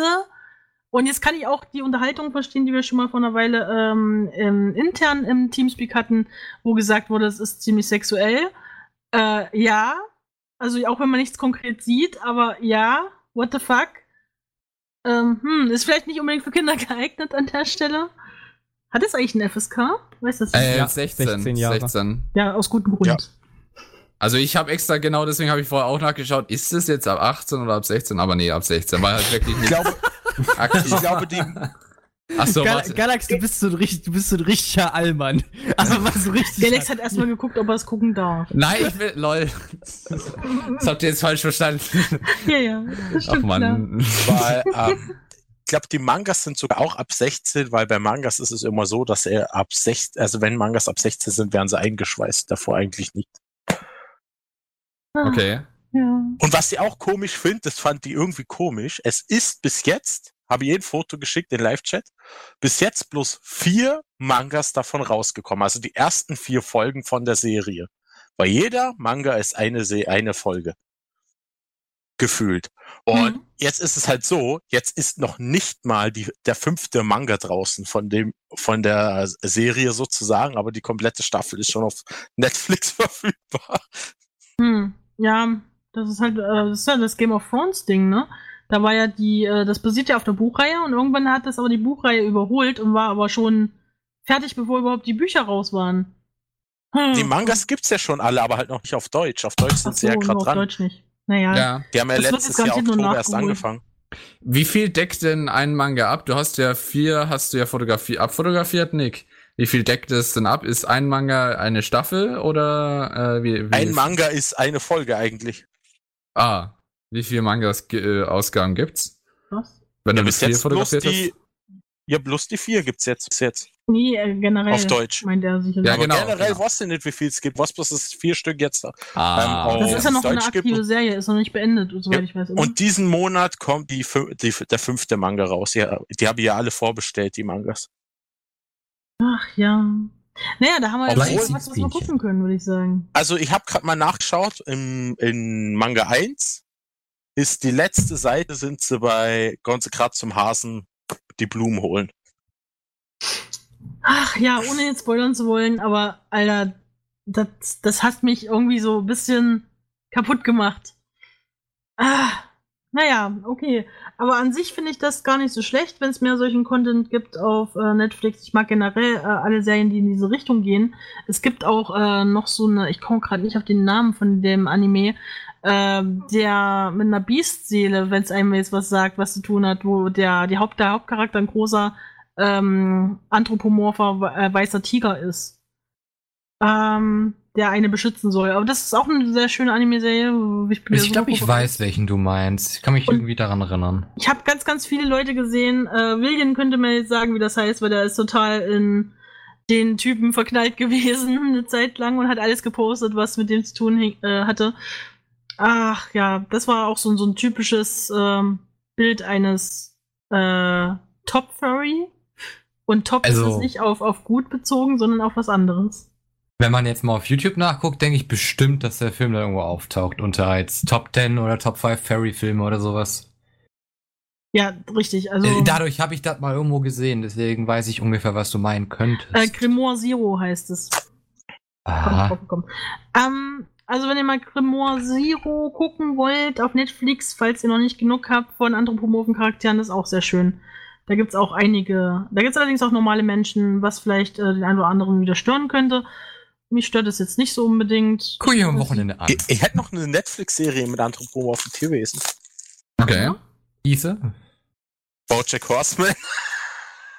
Und jetzt kann ich auch die Unterhaltung verstehen, die wir schon mal vor einer Weile ähm, im, intern im Teamspeak hatten, wo gesagt wurde, es ist ziemlich sexuell. Äh, ja, also auch wenn man nichts konkret sieht, aber ja, what the fuck? Ähm, hm, ist vielleicht nicht unbedingt für Kinder *laughs* geeignet an der Stelle. Hat es eigentlich ein FSK? Weißt du das? Äh, Ja, 16, 16 Jahre. 16. ja, aus gutem Grund. Ja. Also ich habe extra genau deswegen habe ich vorher auch nachgeschaut, ist es jetzt ab 18 oder ab 16? Aber nee, ab 16, weil halt wirklich Ich nicht glaube, *laughs* aktiv. ich glaube, die, Achso, Gal warte. Galax, du bist so ein, richtig, du bist so ein richtiger Allmann. *laughs* Aber was so richtig. Galax hat erstmal geguckt, ob er es gucken darf. Nein, ich will, lol. Das habt ihr jetzt falsch verstanden. Ja, ja, das Ach man. weil, ähm, ich glaube, die Mangas sind sogar auch ab 16, weil bei Mangas ist es immer so, dass er ab 16, also wenn Mangas ab 16 sind, werden sie eingeschweißt, davor eigentlich nicht. Ah, Okay. Ja. Und was ich auch komisch finde, das fand die irgendwie komisch. Es ist bis jetzt, habe ich ein Foto geschickt in Live-Chat, bis jetzt bloß vier Mangas davon rausgekommen. Also die ersten vier Folgen von der Serie. Bei jeder Manga ist eine, Se eine Folge. Gefühlt. Und Mhm. jetzt ist es halt so, jetzt ist noch nicht mal die, der fünfte Manga draußen von dem, von der Serie sozusagen, aber die komplette Staffel ist schon auf Netflix *laughs* verfügbar. Hm, ja, das ist halt, äh, das ist ja das Game of Thrones Ding, ne? Da war ja die, äh, das basiert ja auf der Buchreihe und irgendwann hat das aber die Buchreihe überholt und war aber schon fertig, bevor überhaupt die Bücher raus waren. Hm. Die Mangas gibt's ja schon alle, aber halt noch nicht auf Deutsch. Auf Deutsch Ach sind so, sie ja gerade auf dran. Deutsch nicht. Naja. Ja. Die haben ja Das letztes Jahr Oktober erst angefangen. Wie viel deckt denn ein Manga ab? Du hast ja vier, hast du ja fotografiert, abfotografiert, Nick. Wie viel deckt es denn ab? Ist ein Manga eine Staffel oder äh, wie, wie Ein Manga ist eine Folge eigentlich. Ah, wie viele Mangas äh, Ausgaben gibt's? Was? Wenn Ja, du bis vier jetzt bloß fotografiert die, hast? ja, bloß die vier gibt's jetzt bis jetzt. Nee, äh, generell. Auf Deutsch. Meint er sicher. Ja, Aber genau, generell genau. weißt du nicht, wie viel es gibt. Was bloß ist vier Stück jetzt. Ah, Ähm, Das ist ja noch Deutsch eine aktive Serie, ist noch nicht beendet, soweit Ja, ich weiß. oder? Und diesen Monat kommt die, die, der fünfte Manga raus. Ja, die habe ich ja alle vorbestellt, die Mangas. Ach ja. Naja, da haben wir Obwohl- jetzt was, was wir gucken können, würde ich sagen. Also ich habe gerade mal nachgeschaut, im, in Manga 1 ist die letzte Seite, sind sie bei Gonze gerade zum Hasen die Blumen holen. Ach ja, ohne jetzt spoilern zu wollen, aber Alter, das, das hat mich irgendwie so ein bisschen kaputt gemacht. Ah, naja, okay. Aber an sich finde ich das gar nicht so schlecht, wenn es mehr solchen Content gibt auf äh, Netflix. Ich mag generell äh, alle Serien, die in diese Richtung gehen. Es gibt auch äh, noch so eine, ich komme gerade nicht auf den Namen von dem Anime, äh, der mit einer Biestseele, wenn es einem jetzt was sagt, was zu tun hat, wo der, die Haupt, der Hauptcharakter ein großer ähm, anthropomorpher äh, weißer Tiger ist. Ähm, der eine beschützen soll. Aber das ist auch eine sehr schöne Anime-Serie. Ich, bin Ich super glaube, ich weiß, welchen du meinst. Ich kann mich Und- irgendwie daran erinnern. Ich habe ganz, ganz viele Leute gesehen. Äh, William könnte mir jetzt sagen, wie das heißt, weil der ist total in den Typen verknallt *laughs* gewesen eine Zeit lang und hat alles gepostet, was mit dem zu tun äh, hatte. Ach ja, das war auch so, so ein typisches ähm, Bild eines äh, Top Furry. Und Top ist Also- es nicht auf, auf gut bezogen, sondern auf was anderes. Wenn man jetzt mal auf YouTube nachguckt, denke ich bestimmt, dass der Film da irgendwo auftaucht. Unter als Top 10 oder Top 5 Fairy-Filme oder sowas. Ja, richtig. Also Äh, Dadurch habe ich das mal irgendwo gesehen, deswegen weiß ich ungefähr, was du meinen könntest. äh, Grimoire Zero heißt es. Aha. drauf gekommen. Ähm, also wenn ihr mal Grimoire Zero gucken wollt auf Netflix, falls ihr noch nicht genug habt von anthropomorphen Charakteren, das ist auch sehr schön. Da gibt's auch einige. Da gibt's allerdings auch normale Menschen, was vielleicht äh, den einen oder anderen wieder stören könnte. Mich stört es jetzt nicht so unbedingt. Guck ich am Wochenende an. Ich, ich hätte noch eine Netflix-Serie mit anthropomorphen Tierwesen. Okay. Hieße? Bojack Horseman.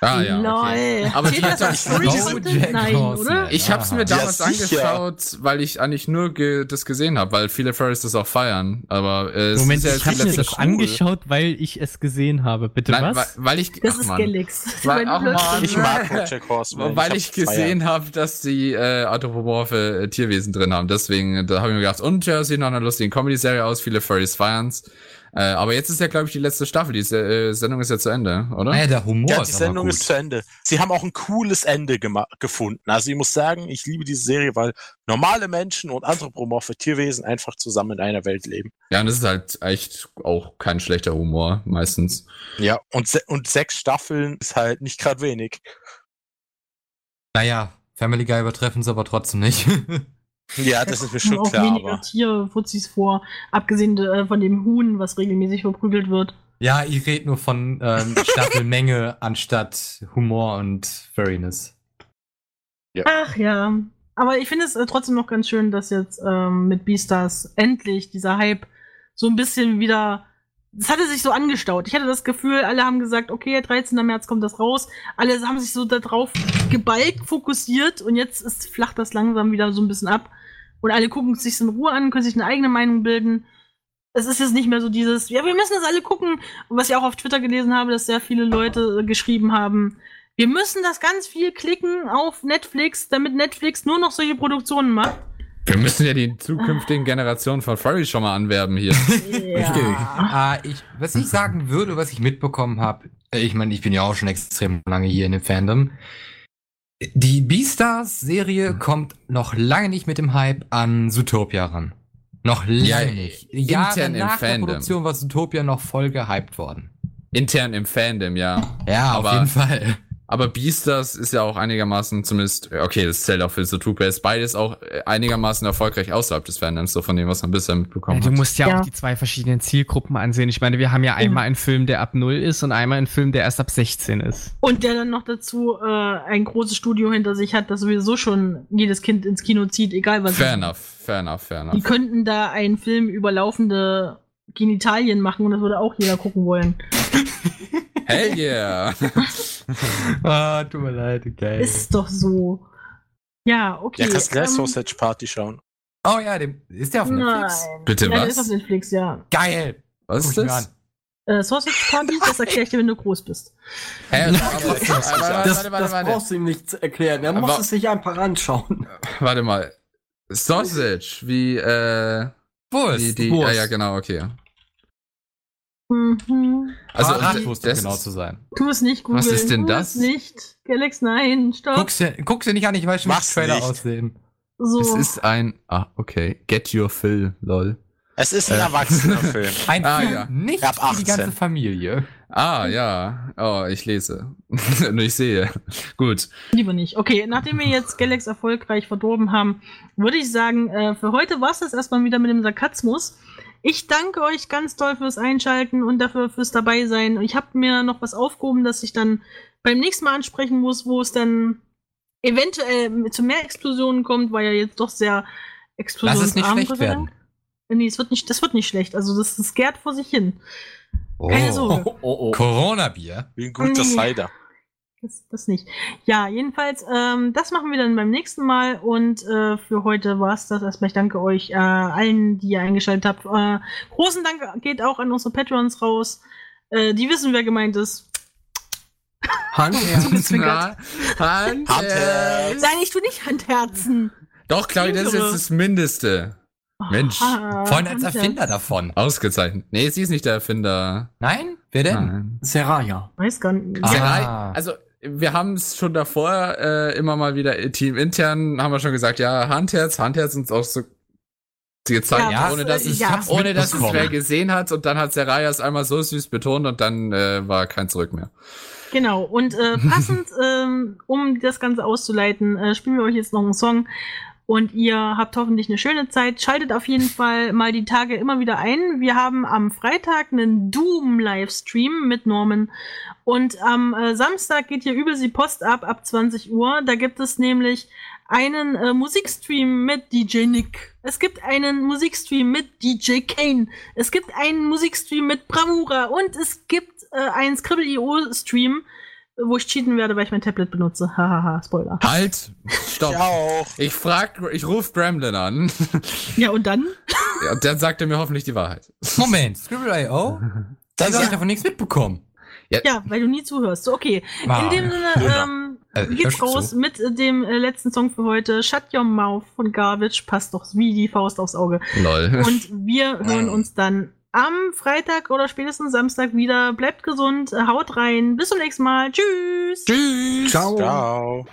Ah, ja. Okay. Lol. Aber die das hat doch-? Nein, oder? Ich hab's mir damals Ja, sicher. angeschaut, weil ich eigentlich nur ge das gesehen habe, weil viele Furries das auch feiern. Aber äh, es Moment, ist ja ich habe mir das cool. angeschaut, weil ich es gesehen habe. Bitte Nein, was? Weil, weil ich, Das ach ist. Galax. Weil- ach Mann. Ich mag Bojack Horseman. Weil ich gesehen habe, dass die äh, anthropomorphe äh, Tierwesen drin haben. Deswegen, da habe ich mir gedacht, und ja, sieht nach einer lustigen Comedy-Serie aus, viele Furries feiern's. Äh, aber jetzt ist ja, glaube ich, die letzte Staffel. Die äh, Sendung ist ja zu Ende, oder? Naja, der Humor Ja, ist die aber Sendung gut. ist zu Ende. Sie haben auch ein cooles Ende gefunden. Also ich muss sagen, ich liebe diese Serie, weil normale Menschen und anthropomorphe Tierwesen einfach zusammen in einer Welt leben. Ja, und das ist halt echt auch kein schlechter Humor, meistens. Ja, und, se und sechs Staffeln ist halt nicht gerade wenig. Naja, Family Guy übertreffen sie aber trotzdem nicht. *laughs* Ja, das ist mir schon auch klar, weniger aber Tierfuzis vor, abgesehen äh, von dem Huhn, was regelmäßig verprügelt wird. ja, ich rede nur von ähm, *laughs* Staffelmenge anstatt Humor und Furriness. Ach ja. Aber ich finde es äh, trotzdem noch ganz schön, dass jetzt ähm, mit Beastars endlich dieser Hype so ein bisschen wieder. Es hatte sich so angestaut. Ich hatte das Gefühl, alle haben gesagt, okay, 13. März kommt das raus. Alle haben sich so darauf geballt fokussiert und jetzt ist, flacht das langsam wieder so ein bisschen ab. Und alle gucken es sich in Ruhe an, können sich eine eigene Meinung bilden. Es ist jetzt nicht mehr so dieses, ja, wir müssen das alle gucken. Und was ich auch auf Twitter gelesen habe, dass sehr viele Leute geschrieben haben, wir müssen das ganz viel klicken auf Netflix, damit Netflix nur noch solche Produktionen macht. Wir müssen ja die zukünftigen Generationen von Furries schon mal anwerben hier. Richtig. Ah, ich, was ich sagen würde, was ich mitbekommen habe, ich meine, ich bin ja auch schon extrem lange hier in dem Fandom. Die Beastars-Serie kommt noch lange nicht mit dem Hype an Zootopia ran. Noch lange Ja, nicht. intern Jahre im nach der Fandom. Produktion war Zootopia noch voll gehypt worden. Intern im Fandom, ja. Ja, Aber- auf jeden Fall. Aber Beastars ist ja auch einigermaßen zumindest, okay, das zählt auch für Zootopia, ist beides auch äh, einigermaßen erfolgreich außerhalb des Fandoms, so von dem, was man bisher mitbekommen Ja, du hat. musst ja, Ja. auch die zwei verschiedenen Zielgruppen ansehen. Ich meine, wir haben ja einmal einen Film, der ab 0 ist und einmal einen Film, der erst ab 16 ist. Und der dann noch dazu äh, ein großes Studio hinter sich hat, das sowieso schon jedes Kind ins Kino zieht, egal was. Fair enough, fair enough, fair Die enough. könnten da einen Film über laufende Genitalien machen und das würde auch jeder gucken wollen. Hell yeah! *laughs* *laughs* Ah, tut mir leid, okay. Ist doch so. Ja, okay. ja, kannst du gleich ähm, Sausage Party schauen. oh ja, dem, ist der auf Netflix? Nein. Bitte ja, der ist auf was? Netflix, ja. Geil. Was Guck ist das? an. Äh, Sausage Party, *laughs* das erkläre ich dir, wenn du groß bist. Hä, aber, Das, warte, warte, das brauchst du ihm nicht zu erklären. Er muss es sich einfach anschauen. warte mal. Sausage, wie, äh, Wurst. die, die, Wurst. ah, ja, genau, okay. Mhm. Also, Bratwurst, um das genau ist- zu sein. Tu es nicht, Google. Was ist denn tu das? Es nicht. Galax, nein, stopp. Guck's dir, guck's dir nicht an, ich weiß schon, wie Trailer nicht. aussehen. so. Es ist ein, ah, okay. Get your fill, lol. Es ist ein Erwachsener-Film. *laughs* Ein Ah, Film, ja. nicht Ab für die ganze 18. Familie. Ah, ja. Oh, ich lese. *laughs* Nur ich sehe. Gut. Lieber nicht. Okay, nachdem wir jetzt Galax erfolgreich verdorben haben, würde ich sagen, äh, für heute war es das erstmal wieder mit dem Sarkasmus. Ich danke euch ganz doll fürs Einschalten und dafür fürs Dabeisein. Und ich habe mir noch was aufgehoben, das ich dann beim nächsten Mal ansprechen muss, wo es dann eventuell zu mehr Explosionen kommt, weil ja jetzt doch sehr Lass explosionsarm es nicht schlecht werden. Nee, es wird nicht, das wird nicht schlecht. Also das, das gärt vor sich hin. Oh. Keine Sorge. Oh, oh, oh. Corona-Bier. Wie ein guter Nee. Cider. Das, das nicht. Ja, jedenfalls, ähm, das machen wir dann beim nächsten Mal und äh, für heute war's das erstmal. Ich danke euch äh, allen, die ihr eingeschaltet habt. Äh, großen Dank geht auch an unsere Patrons raus. Äh, die wissen, wer gemeint ist. Zugezwinkert. Hand, *laughs* Handherz. Nein, ich tu nicht Handherzen. Doch, Claudia, das ist jetzt das Mindeste. Mensch, Ah, Vorhin als. Erfinder davon. ausgezeichnet. Nee, sie ist nicht der Erfinder. Nein? Wer denn? Nein. Seraya. Weiß gar nicht. Ah. Serai, also wir haben es schon davor äh, immer mal wieder äh, teamintern haben wir schon gesagt, ja, Handherz, Handherz uns auch so gezeigt, Ja, ohne dass es, ja. ohne dass es wer gesehen hat und dann hat Seraya es einmal so süß betont und dann äh, war kein Zurück mehr. Genau, und äh, passend, *laughs* ähm, um das Ganze auszuleiten, äh, spielen wir euch jetzt noch einen Song. Und ihr habt hoffentlich eine schöne Zeit. Schaltet auf jeden Fall mal die Tage immer wieder ein. Wir haben am Freitag einen Doom-Livestream mit Norman. Und am äh, Samstag geht hier übel die Post ab, ab 20 Uhr. Da gibt es nämlich einen äh, Musikstream mit DJ Nick. Es gibt einen Musikstream mit DJ Kane. Es gibt einen Musikstream mit Bravura. Und es gibt äh, einen Scribble.io-Stream, wo ich cheaten werde, weil ich mein Tablet benutze. *laughs* Hahaha, Spoiler. Halt! Stopp! Ich auch. Ich frag, ich ruf Gremlin an. Ja, und dann? *laughs* Ja, und dann sagt er mir hoffentlich die Wahrheit. Moment, Scribble.io? *laughs* Da habe ich davon nichts mitbekommen. Ja, weil du nie zuhörst. So, okay. Ah. In dem Sinne, Ja. ähm, Also, geht's raus zu. mit äh, dem äh, letzten Song für heute. Shut Your Mouth von Garbage. Passt doch wie die Faust aufs Auge. Lol. Und wir hören uns dann am Freitag oder spätestens Samstag wieder. Bleibt gesund, haut rein. Bis zum nächsten Mal. Tschüss. Tschüss! Ciao. Ciao.